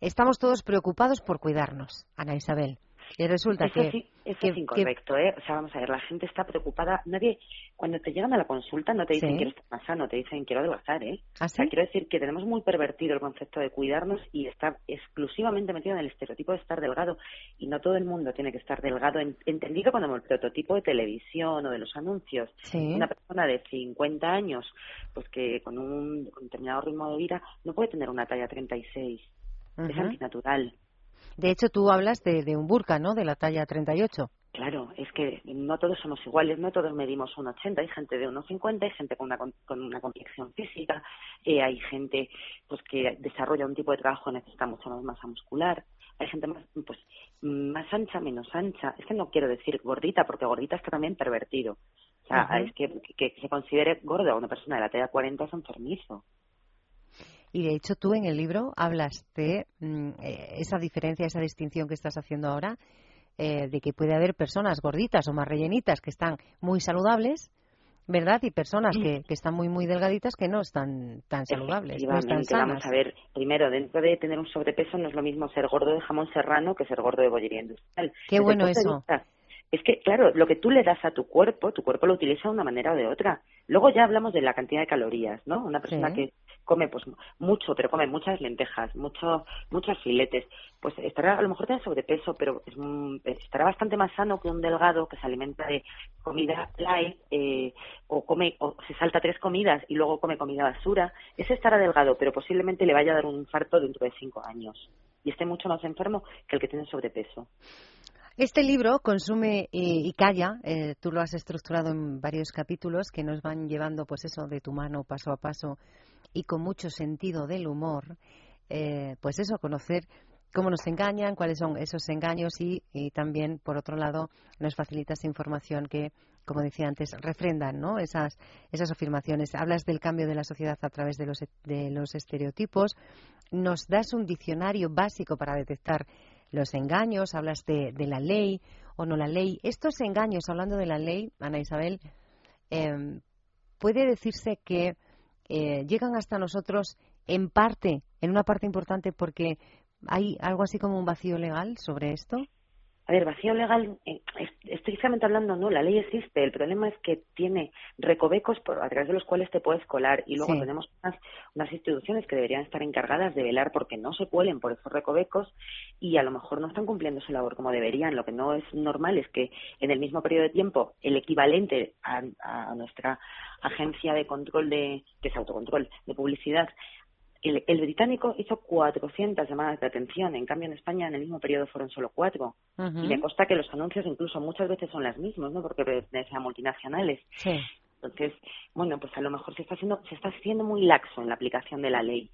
Speaker 1: Estamos todos preocupados por cuidarnos, Ana Isabel. Y resulta
Speaker 15: eso
Speaker 1: que,
Speaker 15: sí, eso es incorrecto, ¿eh? O sea, vamos a ver, la gente está preocupada. Nadie, cuando te llegan a la consulta, no te dicen quiero estar más sano, te dicen quiero adelgazar, ¿eh?
Speaker 1: ¿Ah,
Speaker 15: o sea, quiero decir que tenemos muy pervertido el concepto de cuidarnos y está exclusivamente metido en el estereotipo de estar delgado. Y no todo el mundo tiene que estar delgado, entendido como el prototipo de televisión o de los anuncios. Una persona de 50 años, pues que con un, determinado ritmo de vida, no puede tener una talla 36. Es antinatural.
Speaker 1: De hecho, tú hablas de, un burka, ¿no? De la talla 38.
Speaker 15: Claro, es que no todos somos iguales, no todos medimos 1,80, hay gente de 1,50, hay gente con una, con una complexión física, eh, hay gente pues que desarrolla un tipo de trabajo necesita mucha más masa muscular, hay gente más pues más ancha, menos ancha. Es que no quiero decir gordita, porque gordita está también pervertido. sea, es que, que, se considere gordo a una persona de la talla 40 es enfermizo.
Speaker 1: Y de hecho tú en el libro hablas de mm, eh, esa diferencia, esa distinción que estás haciendo ahora, eh, de que puede haber personas gorditas o más rellenitas que están muy saludables, ¿verdad? Y personas que, que, están muy, muy delgaditas que no están tan saludables, no están sanas.
Speaker 15: Vamos a ver, primero, dentro de tener un sobrepeso no es lo mismo ser gordo de jamón serrano que ser gordo de bollería industrial.
Speaker 1: Qué bueno eso.
Speaker 15: Es que, claro, lo que tú le das a tu cuerpo, tu cuerpo lo utiliza de una manera o de otra. Luego ya hablamos de la cantidad de calorías, ¿no? Una persona que come pues mucho, pero come muchas lentejas, mucho, muchos filetes, pues estará, a lo mejor tiene sobrepeso, pero estará bastante más sano que un delgado que se alimenta de comida light eh, o come o se salta tres comidas y luego come comida basura. Ese estará delgado, pero posiblemente le vaya a dar un infarto dentro de cinco años y esté mucho más enfermo que el que tiene sobrepeso.
Speaker 1: Este libro, Consume y, Calla, eh, tú lo has estructurado en varios capítulos que nos van llevando, pues eso, de tu mano paso a paso y con mucho sentido del humor, eh, pues eso, conocer cómo nos engañan, cuáles son esos engaños y, también, por otro lado, nos facilita esa información que, como decía antes, refrendan ¿no? esas, esas afirmaciones. Hablas del cambio de la sociedad a través de los, de los estereotipos, nos das un diccionario básico para detectar los engaños, hablas de, de la ley o no la ley. Estos engaños, hablando de la ley, Ana Isabel, eh, puede decirse que eh, llegan hasta nosotros en parte, en una parte importante, porque hay algo así como un vacío legal sobre esto.
Speaker 15: A ver, vacío legal, eh, estrictamente hablando, no, la ley existe. El problema es que tiene recovecos por, a través de los cuales te puedes colar y luego tenemos unas, unas, instituciones que deberían estar encargadas de velar porque no se cuelen por esos recovecos y a lo mejor no están cumpliendo su labor como deberían. Lo que no es normal es que en el mismo periodo de tiempo el equivalente a, a nuestra agencia de control de, que es autocontrol, de publicidad, el, británico hizo 400 llamadas de atención, en cambio en España en el mismo periodo fueron solo cuatro. Y me consta que los anuncios incluso muchas veces son las mismas, ¿no? Porque pertenecen a multinacionales. Entonces, bueno, pues a lo mejor se está haciendo, se está haciendo muy laxo en la aplicación de la ley.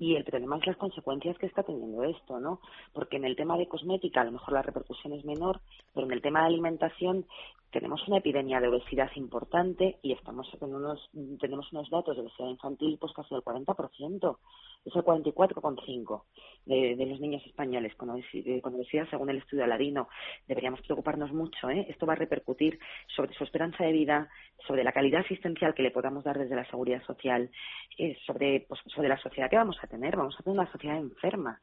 Speaker 15: Y el problema es las consecuencias que está teniendo esto, ¿no? Porque en el tema de cosmética a lo mejor la repercusión es menor, pero en el tema de alimentación tenemos una epidemia de obesidad importante y estamos con unos, tenemos unos datos de obesidad infantil pues casi del 40%, es el 44,5% de, de los niños españoles con obesidad, con obesidad según el estudio Aladino. Deberíamos preocuparnos mucho, ¿eh? Esto va a repercutir sobre su esperanza de vida, sobre la calidad asistencial que le podamos dar desde la seguridad social, eh, sobre, pues, sobre la sociedad que vamos a tener. Vamos a tener una sociedad enferma.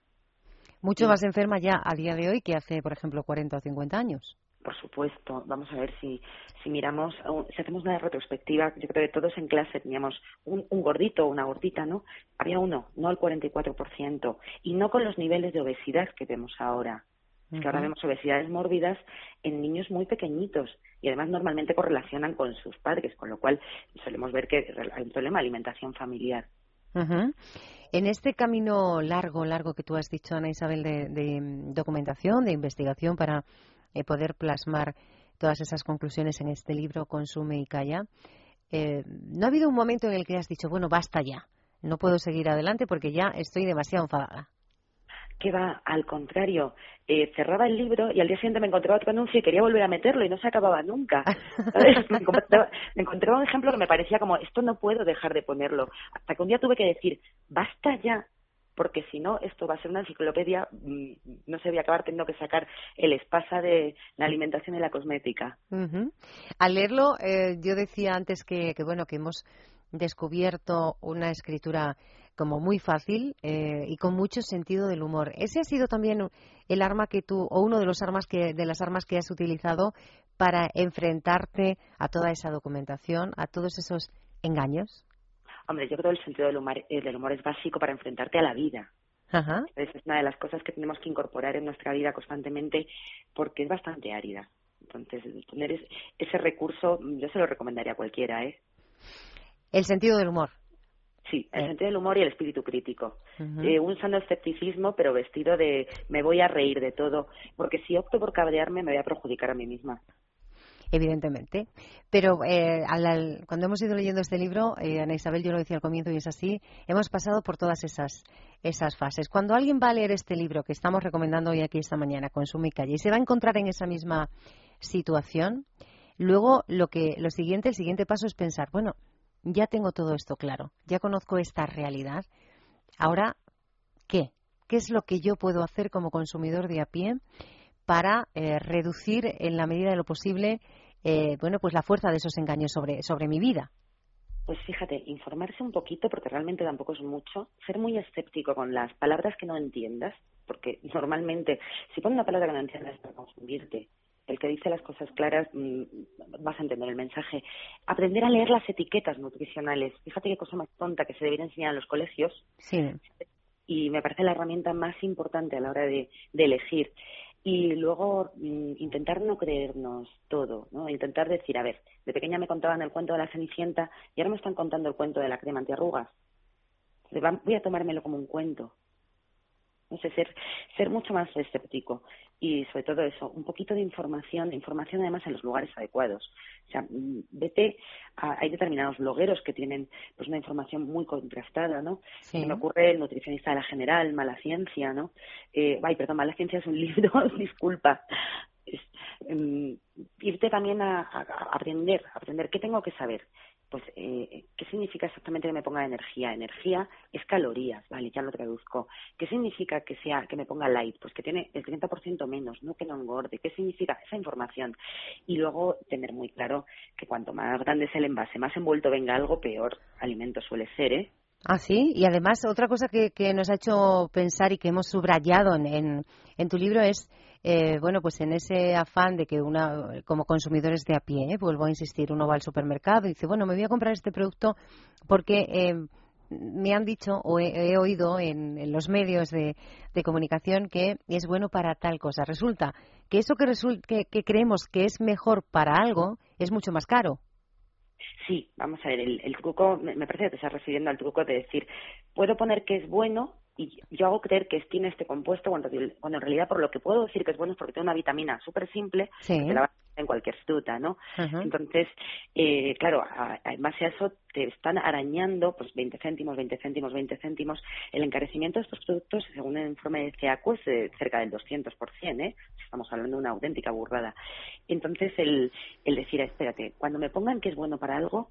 Speaker 1: Mucho más enferma ya a día de hoy que hace, por ejemplo, 40 o 50 años
Speaker 15: por supuesto. Vamos a ver si, si miramos, si hacemos una retrospectiva, yo creo que todos en clase teníamos un, un gordito o una gordita, ¿no? Había uno, no el 44%, y no con los niveles de obesidad que vemos ahora. Es que ahora vemos obesidades mórbidas en niños muy pequeñitos y además normalmente correlacionan con sus padres, con lo cual solemos ver que hay un problema de alimentación familiar.
Speaker 1: En este camino largo, largo que tú has dicho, Ana Isabel, de, de documentación, de investigación para eh, poder plasmar todas esas conclusiones en este libro, Consume y Calla. Eh, ¿No ha habido un momento en el que has dicho, bueno, basta ya, no puedo seguir adelante porque ya estoy demasiado enfadada?
Speaker 15: Que va al contrario, eh, cerraba el libro y al día siguiente me encontraba otro anuncio y quería volver a meterlo y no se acababa nunca. me, encontraba, me, encontraba, un ejemplo que me parecía como, esto no puedo dejar de ponerlo. Hasta que un día tuve que decir, basta ya, porque si no, esto va a ser una enciclopedia, mm, no se voy a acabar teniendo que sacar el espasa de la alimentación y la cosmética.
Speaker 1: Al leerlo, eh, yo decía antes que, que, bueno, que hemos descubierto una escritura como muy fácil eh, y con mucho sentido del humor. ¿Ese ha sido también el arma que tú, o uno de los armas que, de las armas que has utilizado para enfrentarte a toda esa documentación, a todos esos engaños?
Speaker 15: Hombre, yo creo que el sentido del humor, eh, del humor es básico para enfrentarte a la vida. Ajá. Es una de las cosas que tenemos que incorporar en nuestra vida constantemente porque es bastante árida. Entonces, tener ese recurso, yo se lo recomendaría a cualquiera, ¿eh?
Speaker 1: El sentido del humor.
Speaker 15: Sí, el eh. sentido del humor y el espíritu crítico. eh, un sano escepticismo, pero vestido de me voy a reír de todo, porque si opto por cabrearme me voy a perjudicar a mí misma
Speaker 1: evidentemente. Pero eh, al, cuando hemos ido leyendo este libro, eh, Ana Isabel, yo lo decía al comienzo y es así, hemos pasado por todas esas, esas fases. Cuando alguien va a leer este libro que estamos recomendando hoy aquí esta mañana, Consume y Calle, y se va a encontrar en esa misma situación, luego lo que lo siguiente, el siguiente paso es pensar, bueno, ya tengo todo esto claro, ya conozco esta realidad. Ahora, ¿qué? ¿Qué es lo que yo puedo hacer como consumidor de a pie para eh, reducir en la medida de lo posible eh, bueno, pues la fuerza de esos engaños sobre, sobre mi vida?
Speaker 15: Pues fíjate, informarse un poquito, porque realmente tampoco es mucho, ser muy escéptico con las palabras que no entiendas, porque normalmente, si pones una palabra que no entiendas para confundirte, el que dice las cosas claras mm, vas a entender el mensaje. Aprender a leer las etiquetas nutricionales. Fíjate qué cosa más tonta que se debería enseñar en los colegios.
Speaker 1: Sí.
Speaker 15: Y me parece la herramienta más importante a la hora de elegir y luego mm, intentar no creernos todo, ¿no? Intentar decir, a ver, de pequeña me contaban el cuento de la Cenicienta y ahora me están contando el cuento de la crema antiarrugas. Voy a tomármelo como un cuento. No sé, ser, ser mucho más escéptico y sobre todo eso, un poquito de información, información además en los lugares adecuados. O sea, mm, vete, hay determinados blogueros que tienen pues una información muy contrastada, ¿no? Se me ocurre el nutricionista de la general, Mala Ciencia, ¿no? Eh, ay, perdón, Mala Ciencia es un libro, disculpa. Em, irte también a, a, aprender, aprender qué tengo que saber pues, eh, ¿qué significa exactamente que me ponga energía? Energía es calorías, ¿vale? Ya lo traduzco. ¿Qué significa que sea, que me ponga light? Pues que tiene el 30% menos, no que no engorde. ¿Qué significa esa información? Y luego tener muy claro que cuanto más grande es el envase, más envuelto venga algo, peor alimento suele ser, ¿eh?
Speaker 1: Ah, sí. Y además, otra cosa que, que nos ha hecho pensar y que hemos subrayado en, en tu libro es eh, bueno, pues en ese afán de que una, como consumidores de a pie, eh, vuelvo a insistir, uno va al supermercado y dice, bueno, me voy a comprar este producto porque eh, me han dicho o he, oído en, los medios de, comunicación que es bueno para tal cosa. Resulta que eso que, que, creemos que es mejor para algo es mucho más caro.
Speaker 15: Sí, vamos a ver, el, el truco, me parece que te estás refiriendo al truco de decir, puedo poner que es bueno y yo hago creer que tiene este compuesto cuando, cuando en realidad por lo que puedo decir que es bueno es porque tiene una vitamina súper simple que la vas en cualquier fruta, ¿no? Entonces, eh, claro, en base a eso te están arañando pues 20 céntimos, 20 céntimos, 20 céntimos. El encarecimiento de estos productos, según el informe de CEACO, es de cerca del 200%, ¿eh? Estamos hablando de una auténtica burrada. Entonces, el, el decir, espérate, cuando me pongan que es bueno para algo,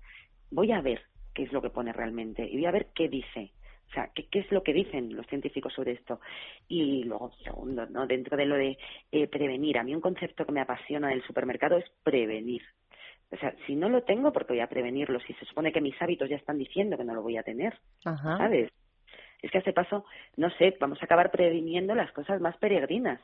Speaker 15: voy a ver qué es lo que pone realmente y voy a ver qué dice o sea, ¿qué, ¿qué, es lo que dicen los científicos sobre esto? Y luego, segundo, ¿no? dentro de lo de eh, prevenir, a mí un concepto que me apasiona del supermercado es prevenir. O sea, si no lo tengo, porque voy a prevenirlo? Si se supone que mis hábitos ya están diciendo que no lo voy a tener, ¿sabes? Es que a este paso, no sé, vamos a acabar previniendo las cosas más peregrinas.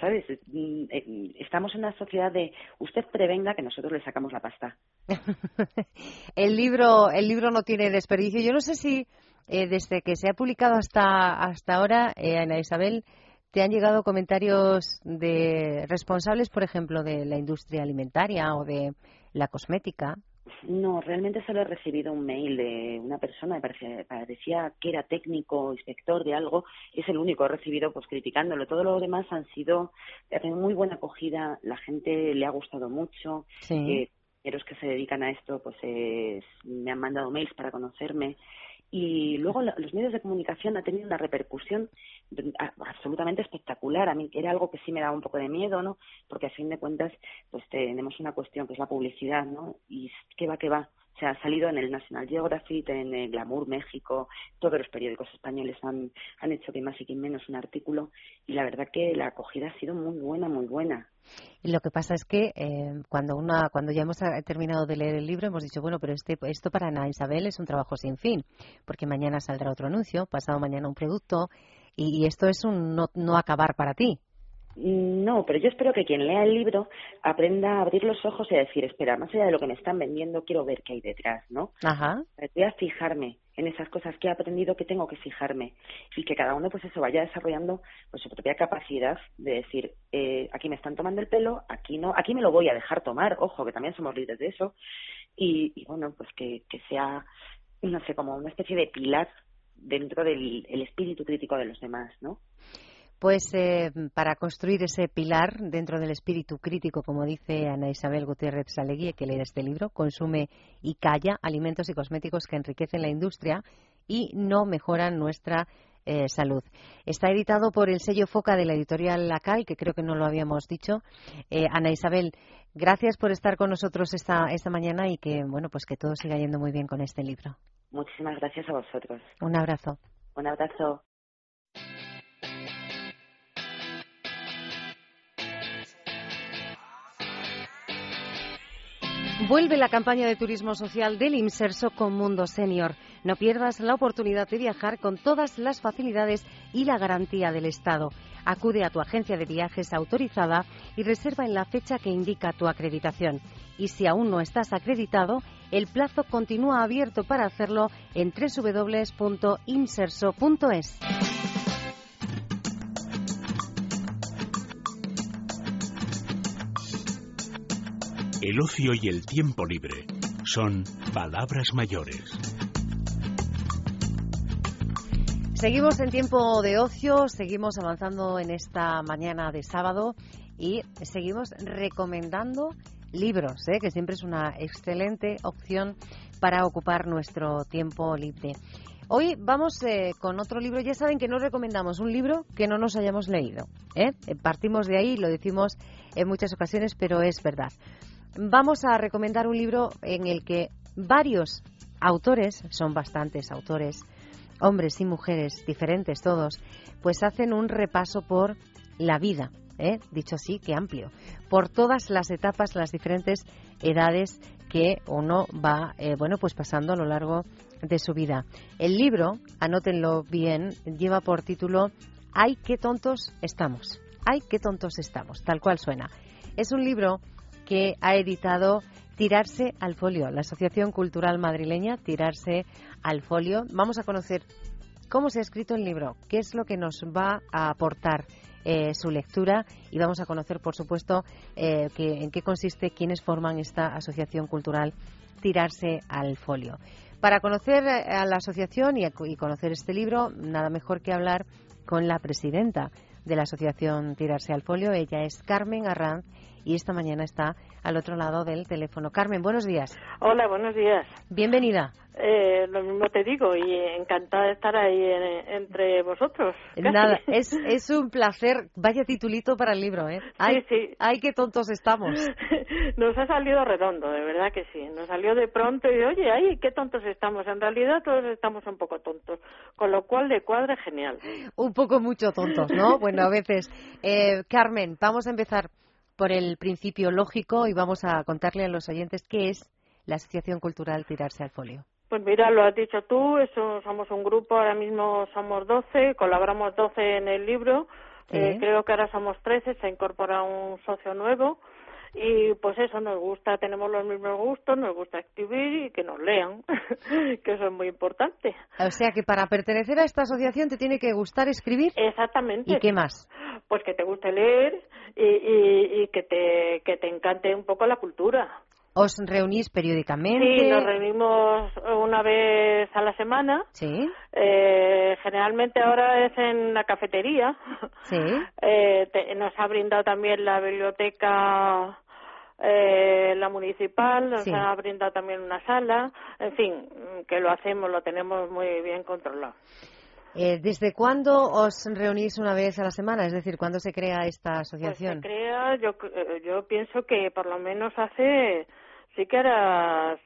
Speaker 15: ¿Sabes? Mm, eh, estamos en una sociedad de usted prevenga que nosotros le sacamos la pasta.
Speaker 1: el libro el libro no tiene desperdicio. Yo no sé si eh, desde que se ha publicado hasta hasta ahora, eh, Ana Isabel, te han llegado comentarios de responsables, por ejemplo, de la industria alimentaria o de la cosmética
Speaker 15: no, realmente solo he recibido un mail de una persona, me parecía, que era técnico, inspector de algo, es el único que he recibido pues criticándolo. Todo lo demás han sido, tenido muy buena acogida, la gente le ha gustado mucho. Sí. Eh, los que se dedican a esto pues me han mandado mails para conocerme y luego los medios de comunicación han tenido una repercusión absolutamente espectacular. A mí era algo que sí me daba un poco de miedo, ¿no? Porque a fin de cuentas, pues tenemos una cuestión que es la publicidad, ¿no? Y qué va, qué va. O sea, ha salido en el National Geographic, en el Glamour México, todos los periódicos españoles han, han hecho que más y que menos un artículo y la verdad que la acogida ha sido muy buena, muy buena.
Speaker 1: Y lo que pasa es que eh, cuando una, cuando ya hemos terminado de leer el libro hemos dicho bueno, pero este, esto para Ana Isabel es un trabajo sin fin, porque mañana saldrá otro anuncio, pasado mañana un producto y, esto es un no, no acabar para ti.
Speaker 15: No, pero yo espero que quien lea el libro aprenda a abrir los ojos y a decir, espera, más allá de lo que me están vendiendo, quiero ver qué hay detrás, ¿no?
Speaker 1: Ajá.
Speaker 15: Voy a fijarme en esas cosas que he aprendido que tengo que fijarme y que cada uno pues eso vaya desarrollando pues su propia capacidad de decir, eh, aquí me están tomando el pelo, aquí no, aquí me lo voy a dejar tomar, ojo, que también somos líderes de eso y, y bueno, pues que, que sea, no sé, como una especie de pilar dentro del el espíritu crítico de los demás, ¿no?
Speaker 1: Pues eh, para construir ese pilar dentro del espíritu crítico, como dice Ana Isabel Gutiérrez Salegui, que lee este libro, consume y calla alimentos y cosméticos que enriquecen la industria y no mejoran nuestra eh, salud. Está editado por el sello Foca de la editorial Lacal, que creo que no lo habíamos dicho. Eh, Ana Isabel, gracias por estar con nosotros esta, esta mañana y que, bueno, pues que todo siga yendo muy bien con este libro.
Speaker 15: Muchísimas gracias a vosotros.
Speaker 1: Un abrazo.
Speaker 15: Un abrazo.
Speaker 1: Vuelve la campaña de turismo social del Inserso con Mundo Senior. No pierdas la oportunidad de viajar con todas las facilidades y la garantía del Estado. Acude a tu agencia de viajes autorizada y reserva en la fecha que indica tu acreditación. Y si aún no estás acreditado, el plazo continúa abierto para hacerlo en www.inserso.es.
Speaker 14: El ocio y el tiempo libre son palabras mayores.
Speaker 1: Seguimos en tiempo de ocio, seguimos avanzando en esta mañana de sábado y seguimos recomendando libros, ¿eh? que siempre es una excelente opción para ocupar nuestro tiempo libre. Hoy vamos eh, con otro libro. Ya saben que no recomendamos un libro que no nos hayamos leído. ¿eh? Partimos de ahí, lo decimos en muchas ocasiones, pero es verdad vamos a recomendar un libro en el que varios autores, son bastantes autores, hombres y mujeres, diferentes todos, pues hacen un repaso por la vida, ¿eh? dicho así, que amplio, por todas las etapas, las diferentes edades que uno va, eh, bueno, pues pasando a lo largo de su vida. El libro, anótenlo bien, lleva por título Ay, qué tontos estamos. Ay, qué tontos estamos, tal cual suena. Es un libro que ha editado Tirarse al Folio, la Asociación Cultural Madrileña Tirarse al Folio. Vamos a conocer cómo se ha escrito el libro, qué es lo que nos va a aportar eh, su lectura y vamos a conocer, por supuesto, eh, en qué consiste, quiénes forman esta Asociación Cultural Tirarse al Folio. Para conocer eh, a la asociación y, y conocer este libro, nada mejor que hablar con la presidenta de la Asociación Tirarse al Folio. Ella es Carmen Arranz y esta mañana está al otro lado del teléfono. Carmen, buenos días.
Speaker 16: Hola, buenos días.
Speaker 1: Bienvenida.
Speaker 16: Eh, lo mismo te digo y encantada de estar ahí entre vosotros.
Speaker 1: Nada, es, es un placer. Vaya titulito para el libro, ¿eh? Ay, sí, sí. Ay, qué tontos estamos.
Speaker 16: Nos ha salido redondo, de verdad que sí. Nos salió de pronto y, oye, ay, qué tontos estamos. En realidad todos estamos un poco tontos, con lo cual de cuadre genial.
Speaker 1: Un poco mucho tontos, ¿no? bueno, a veces. Eh, Carmen, vamos a empezar por el principio lógico y vamos a contarle a los oyentes qué es la Asociación Cultural Tirarse al Folio.
Speaker 16: Pues mira, lo has dicho tú, eso, somos un grupo, ahora mismo somos 12, colaboramos 12 en el libro, eh, creo que ahora somos 13, se incorpora un socio nuevo y pues eso nos gusta, tenemos los mismos gustos, nos gusta escribir y que nos lean, que eso es muy importante.
Speaker 1: O sea que para pertenecer a esta asociación te tiene que gustar escribir.
Speaker 16: Exactamente.
Speaker 1: ¿Y qué más?
Speaker 16: Pues que te guste leer y, y, y que te que te encante un poco la cultura.
Speaker 1: ¿Os reunís periódicamente?
Speaker 16: Sí, nos reunimos una vez a la semana.
Speaker 1: Sí.
Speaker 16: Eh, generalmente ahora es en la cafetería.
Speaker 1: Sí.
Speaker 16: Eh, nos ha brindado también la biblioteca eh, la municipal nos ha brindado también una sala, en fin, que lo hacemos, lo tenemos muy bien controlado.
Speaker 1: Eh, ¿Desde cuándo os reunís una vez a la semana? Es decir, ¿cuándo se crea esta asociación?
Speaker 16: Pues se crea, yo, eh, yo pienso que por lo menos hace, sí que era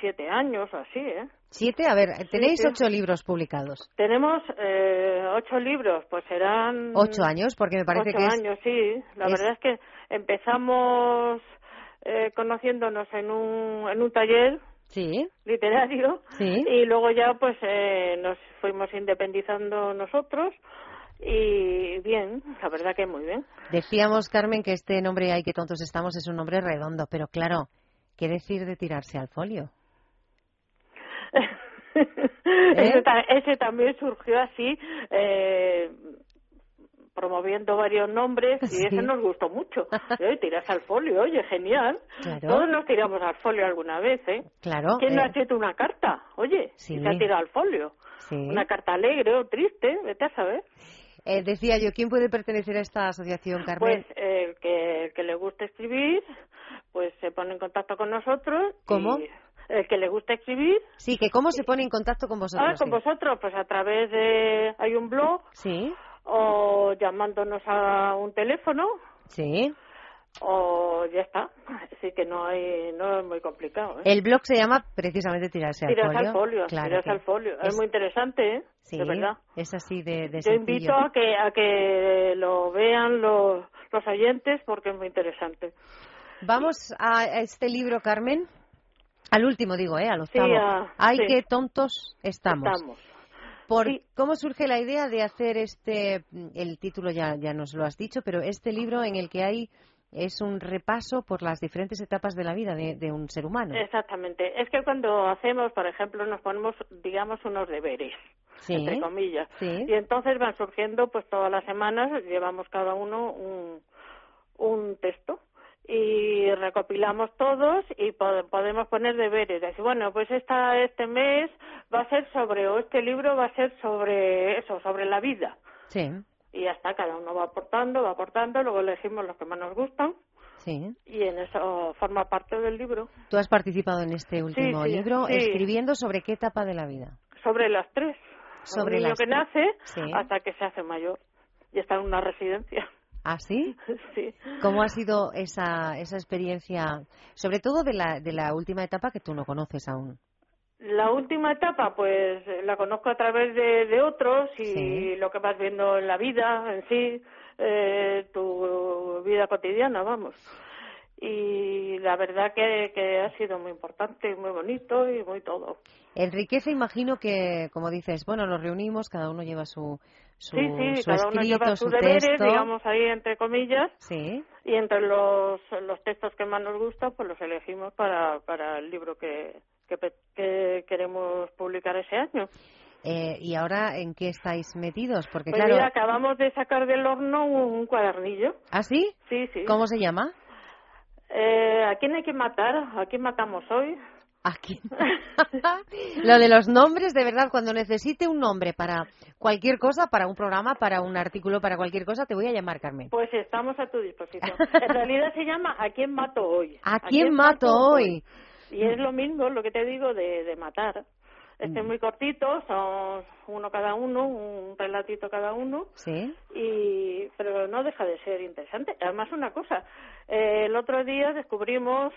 Speaker 16: siete años o así, ¿eh?
Speaker 1: ¿Siete? A ver, tenéis ocho libros publicados.
Speaker 16: Tenemos eh, ocho libros, pues serán...
Speaker 1: Ocho años, porque me parece que
Speaker 16: es... años, sí. La verdad es que empezamos eh, conociéndonos en un, en un taller
Speaker 1: sí.
Speaker 16: literario
Speaker 1: sí.
Speaker 16: y luego ya pues eh, nos fuimos independizando nosotros y bien, la verdad que muy bien.
Speaker 1: Decíamos, Carmen, que este nombre, ay, que tontos estamos, es un nombre redondo, pero claro, ¿qué decir de tirarse al folio?
Speaker 16: ese, ese, también surgió así, eh, promoviendo varios nombres y eso nos gustó mucho. ¿Eh? Tiras al folio, oye, genial. Todos nos tiramos al folio alguna vez, ¿eh?
Speaker 1: Claro.
Speaker 16: ¿Quién no ha escrito una carta? Oye,
Speaker 1: sí.
Speaker 16: se ha tirado al folio. Una carta alegre o triste, vete a saber.
Speaker 1: Eh, decía yo, ¿quién puede pertenecer a esta asociación, Carmen?
Speaker 16: Pues el eh, que, que le guste escribir, pues se pone en contacto con nosotros.
Speaker 1: ¿Cómo?
Speaker 16: el que le gusta escribir.
Speaker 1: Sí, que cómo se pone en contacto con vosotros.
Speaker 16: Ah, con vosotros, pues a través de hay un blog.
Speaker 1: Sí.
Speaker 16: O llamándonos a un teléfono.
Speaker 1: Sí
Speaker 16: o ya está. Así que no hay, no es muy complicado. ¿eh?
Speaker 1: El blog se llama precisamente Tirarse al
Speaker 16: Tirarse
Speaker 1: folio.
Speaker 16: Al folio tirarse al folio. Es, muy interesante, ¿eh?
Speaker 1: Sí,
Speaker 16: de verdad.
Speaker 1: Es así de, de
Speaker 16: Yo invito a que, a que lo vean los, los oyentes porque es muy interesante.
Speaker 1: Vamos a este libro, Carmen. Al último, digo, ¿eh? Al octavo.
Speaker 16: Sí,
Speaker 1: Ay,
Speaker 16: sí.
Speaker 1: qué tontos estamos.
Speaker 16: Estamos.
Speaker 1: Por, ¿Cómo surge la idea de hacer este, el título ya, ya nos lo has dicho, pero este libro en el que hay es un repaso por las diferentes etapas de la vida de, de, un ser humano.
Speaker 16: Exactamente. Es que cuando hacemos, por ejemplo, nos ponemos, digamos, unos deberes,
Speaker 1: sí,
Speaker 16: entre comillas,
Speaker 1: sí.
Speaker 16: y entonces van surgiendo, pues todas las semanas llevamos cada uno un, un texto y recopilamos todos y pod podemos poner deberes. Decir, bueno, pues esta, este mes va a ser sobre, o este libro va a ser sobre eso, sobre la vida.
Speaker 1: Sí
Speaker 16: y ya está, cada uno va aportando, va aportando, luego elegimos los que más nos gustan.
Speaker 1: Sí.
Speaker 16: Y en eso forma parte del libro.
Speaker 1: ¿Tú has participado en este último
Speaker 16: sí, sí,
Speaker 1: libro
Speaker 16: sí.
Speaker 1: escribiendo sobre qué etapa de la vida?
Speaker 16: Sobre las tres.
Speaker 1: Sobre las
Speaker 16: que nace hasta que se hace mayor y está en una residencia.
Speaker 1: ¿Ah, sí?
Speaker 16: Sí.
Speaker 1: ¿Cómo ha sido esa, esa experiencia, sobre todo de la, de la última etapa que tú no conoces aún?
Speaker 16: La última etapa, pues la conozco a través de, de otros y
Speaker 1: Sí.
Speaker 16: lo que vas viendo en la vida en sí, eh, tu vida cotidiana, vamos. Y la verdad que, que ha sido muy importante, muy bonito y muy todo.
Speaker 1: Enriquece, imagino que, como dices, bueno, nos reunimos, cada uno lleva su, su,
Speaker 16: sí, sí,
Speaker 1: su
Speaker 16: cada uno lleva
Speaker 1: su
Speaker 16: sus deberes,
Speaker 1: texto.
Speaker 16: digamos ahí entre comillas,
Speaker 1: Sí.
Speaker 16: y entre los, los textos que más nos gustan, pues los elegimos para, para el libro que, que, que queremos publicar ese año.
Speaker 1: Eh, ¿Y ahora en qué estáis metidos? Porque
Speaker 16: Pues
Speaker 1: claro,
Speaker 16: mira, acabamos de sacar del horno un, un cuadernillo.
Speaker 1: ¿ah, sí?
Speaker 16: Sí, sí.
Speaker 1: ¿Cómo se llama?
Speaker 16: Eh, ¿A quién hay que matar? ¿A quién matamos hoy?
Speaker 1: Aquí. Lo de los nombres, de verdad, cuando necesite un nombre para cualquier cosa, para un programa, para un artículo, para cualquier cosa, te voy a llamar, Carmen.
Speaker 16: Pues estamos a tu disposición. En realidad se llama ¿A quién mato hoy?
Speaker 1: ¿A quién mato hoy?
Speaker 16: Y es lo mismo, lo que te digo, de, de matar. Este es muy cortito, son uno cada uno, un relatito cada uno,
Speaker 1: Sí.
Speaker 16: y pero no deja de ser interesante. Además, una cosa, eh, el otro día descubrimos,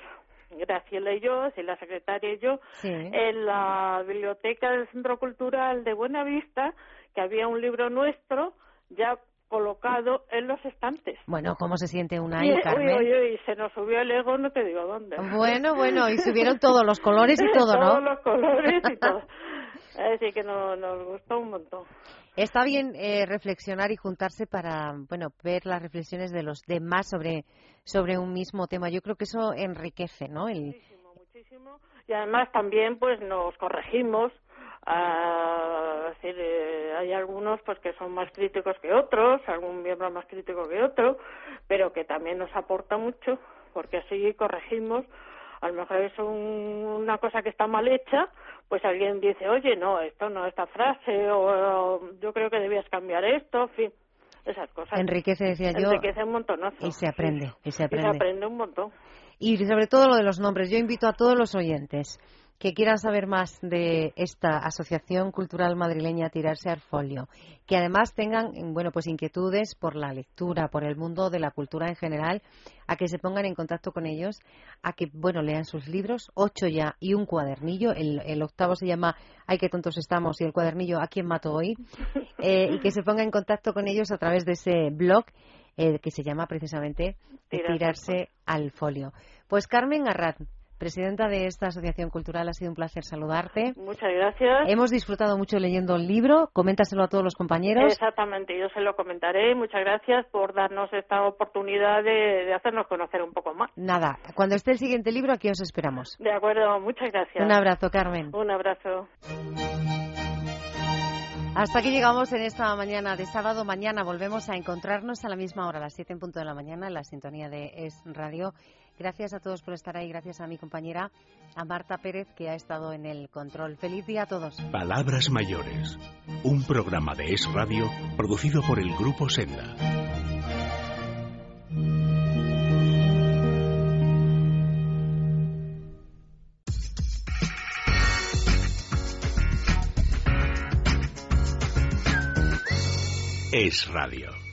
Speaker 16: Graciela y yo, y la secretaria y yo,
Speaker 1: Sí.
Speaker 16: en la biblioteca del Centro Cultural de Buenavista, que había un libro nuestro ya colocado en los estantes.
Speaker 1: Bueno, ¿cómo se siente una
Speaker 16: Y,
Speaker 1: ahí,
Speaker 16: uy,
Speaker 1: Carmen?
Speaker 16: uy, uy, se nos subió el ego, no te digo dónde.
Speaker 1: Bueno, bueno, y subieron todos los colores y todo,
Speaker 16: Todos
Speaker 1: ¿no?
Speaker 16: los colores y todo. Así que no, nos gustó un montón.
Speaker 1: Está bien eh, reflexionar y juntarse para, bueno, ver las reflexiones de los demás sobre, sobre un mismo tema. Yo creo que eso enriquece, ¿no? El,
Speaker 16: muchísimo y además también pues nos corregimos a decir eh, hay algunos pues que son más críticos que otros algún miembro más crítico que otro pero que también nos aporta mucho porque así corregimos a lo mejor es un- una cosa que está mal hecha pues alguien dice oye no esto no esta frase o, o, yo creo que debías cambiar esto en fin esas cosas
Speaker 1: Enriquece, decía yo,
Speaker 16: enriquece un montonazo
Speaker 1: y se aprende, y se
Speaker 16: y se
Speaker 1: aprende.
Speaker 16: aprende un montón
Speaker 1: Y sobre todo lo de los nombres. Yo invito a todos los oyentes que quieran saber más de esta Asociación Cultural Madrileña Tirarse al Folio, que además tengan, bueno, pues inquietudes por la lectura, por el mundo de la cultura en general, a que se pongan en contacto con ellos, a que, bueno, lean sus libros, ocho ya y un cuadernillo. El, el octavo se llama Ay, qué tontos estamos y el cuadernillo ¿A quién mato hoy? Eh, y que se pongan en contacto con ellos a través de ese blog eh, que se llama precisamente
Speaker 16: Tirarse al
Speaker 1: Tirarse al Folio. Pues Carmen Arrat, presidenta de esta asociación cultural, ha sido un placer saludarte.
Speaker 16: muchas gracias
Speaker 1: Hemos disfrutado mucho leyendo el libro. Coméntaselo a todos los compañeros.
Speaker 16: Exactamente, yo se lo comentaré. Muchas gracias por darnos esta oportunidad de, de hacernos conocer un poco más.
Speaker 1: Nada, cuando esté el siguiente libro, aquí os esperamos.
Speaker 16: De acuerdo, muchas gracias.
Speaker 1: Un abrazo, Carmen.
Speaker 16: Un abrazo.
Speaker 1: Hasta aquí llegamos en esta mañana de sábado. Mañana volvemos a encontrarnos a la misma hora, a las 7 en punto de la mañana, en la sintonía de Es Radio. Gracias a todos por estar ahí, gracias a mi compañera, a Marta Pérez, que ha estado en el control. Feliz día a todos.
Speaker 14: Palabras Mayores, un programa de Es Radio producido por el Grupo Senda. Es Radio.